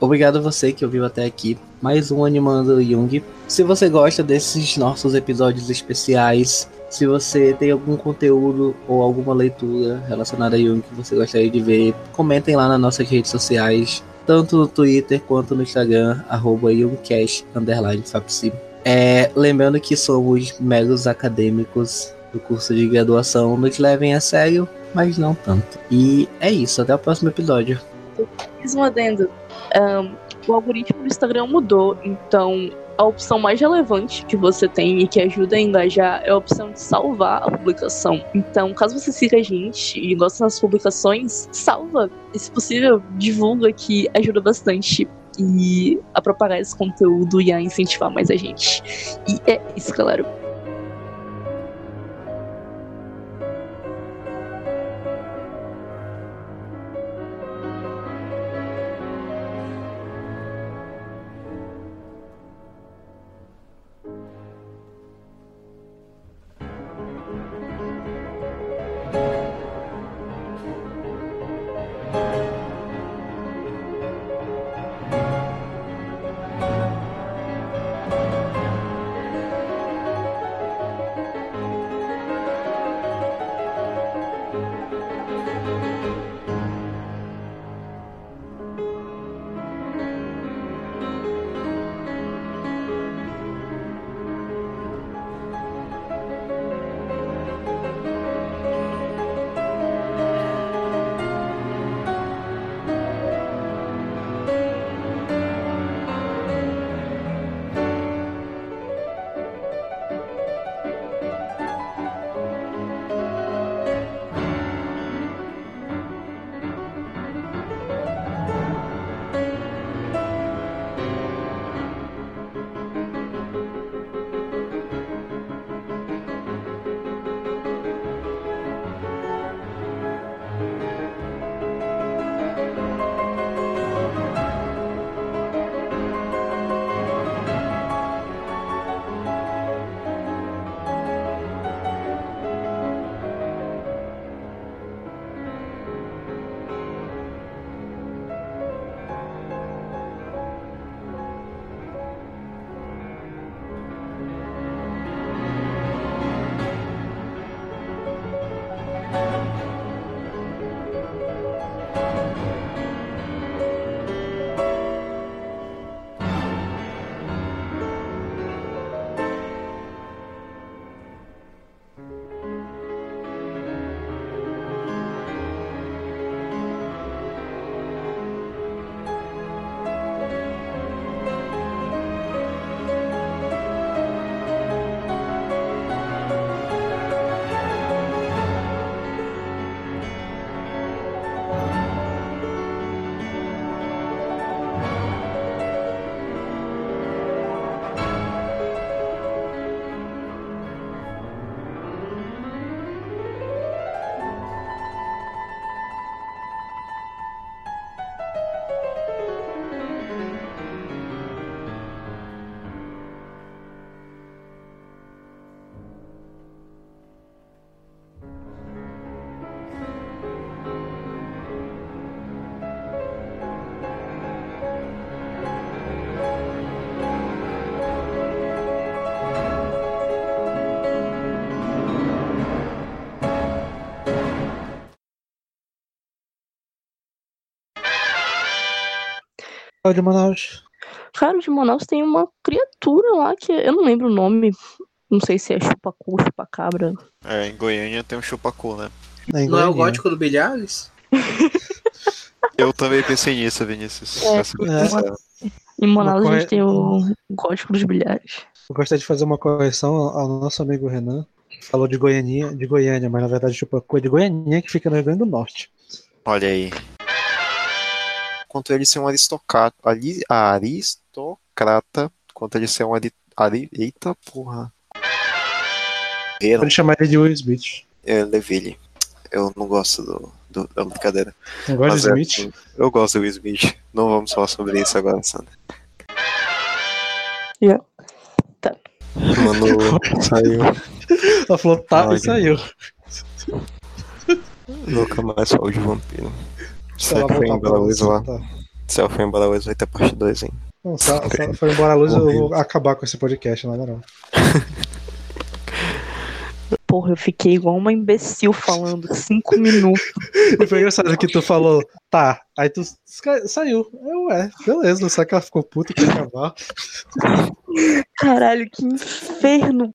Obrigado a você que ouviu até aqui. Mais um Animando Jung. Se você gosta desses nossos episódios especiais, se você tem algum conteúdo ou alguma leitura relacionada a Jung que você gostaria de ver, comentem lá nas nossas redes sociais, tanto no Twitter quanto no Instagram, arroba É, lembrando que somos meros acadêmicos do curso de graduação, nos levem a sério, mas não tanto. E é isso, até o próximo episódio. Adendo um, o algoritmo do Instagram mudou, então a opção mais relevante que você tem e que ajuda a engajar é a opção de salvar a publicação. Então, caso você siga a gente e goste das publicações, salva e, se possível, divulga que ajuda bastante e a propagar esse conteúdo e a incentivar mais a gente. E é isso, galera. O de Manaus? Cara, de Manaus tem uma criatura lá que eu não lembro o nome. Não sei se é chupacu, chupacabra. É, em Goiânia tem um chupacu, né? Não, em Não é o gótico do Bilhares? Eu também pensei nisso, Vinícius. É, é. Em Manaus Uma a gente tem o Gótico dos Bilhares. Eu gostaria de fazer uma correção ao nosso amigo Renan. Falou de Goiânia, de Goiânia, mas na verdade Chupacu é de Goiânia, que fica no Rio Grande do Norte. Olha aí. Quanto ele ser um aristocrata. Ali, aristocrata. Quanto ele ser um ari, ari, Eita porra. Pode chamar ele de Will Smith. é Leville. Eu não gosto do, do- da brincadeira. Não gosta de é, Smith? eu gosto do Will Smith. Não vamos falar sobre isso agora, Sandra. Yeah. Tá. Mano, saiu. Ela falou tá Olha. e saiu. Nunca mais falo de vampiro. Se Ela foi embora hoje você, lá. tá. Se ela for embora hoje, vai ter parte 2, hein? Não, se ela, se ela for embora a luz, eu vou acabar com esse podcast, na moral. Porra, eu fiquei igual uma imbecil falando cinco minutos. E foi engraçado que tu falou, tá, aí tu sa- saiu. Eu, é, beleza, não sabe que ela ficou puta que ia acabar. Caralho, que inferno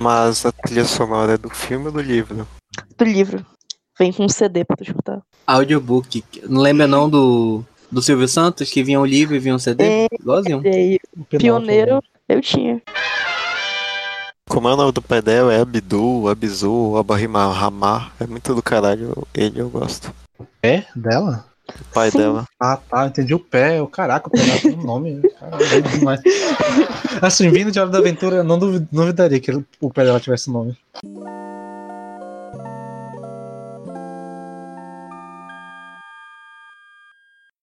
Mas a trilha sonora é do filme ou do livro? do livro. Vem com um CD pra tu escutar. Audiobook. Não lembra não do, do Silvio Santos, que vinha um livro e vinha um CD? É. Igualzinho. Pinóquio, pioneiro, né? eu tinha. Como é o nome do pai dela? É Abdu, Abizu, Abarima Ramar. É muito do caralho. Ele eu gosto. É dela? O pai Sim. dela. Ah, tá, entendi o pé. O caraca, o pé dela tem um nome. Caralho, é demais. Assim, vindo de Hora da Aventura, eu não duvidaria que o pé dela tivesse nome.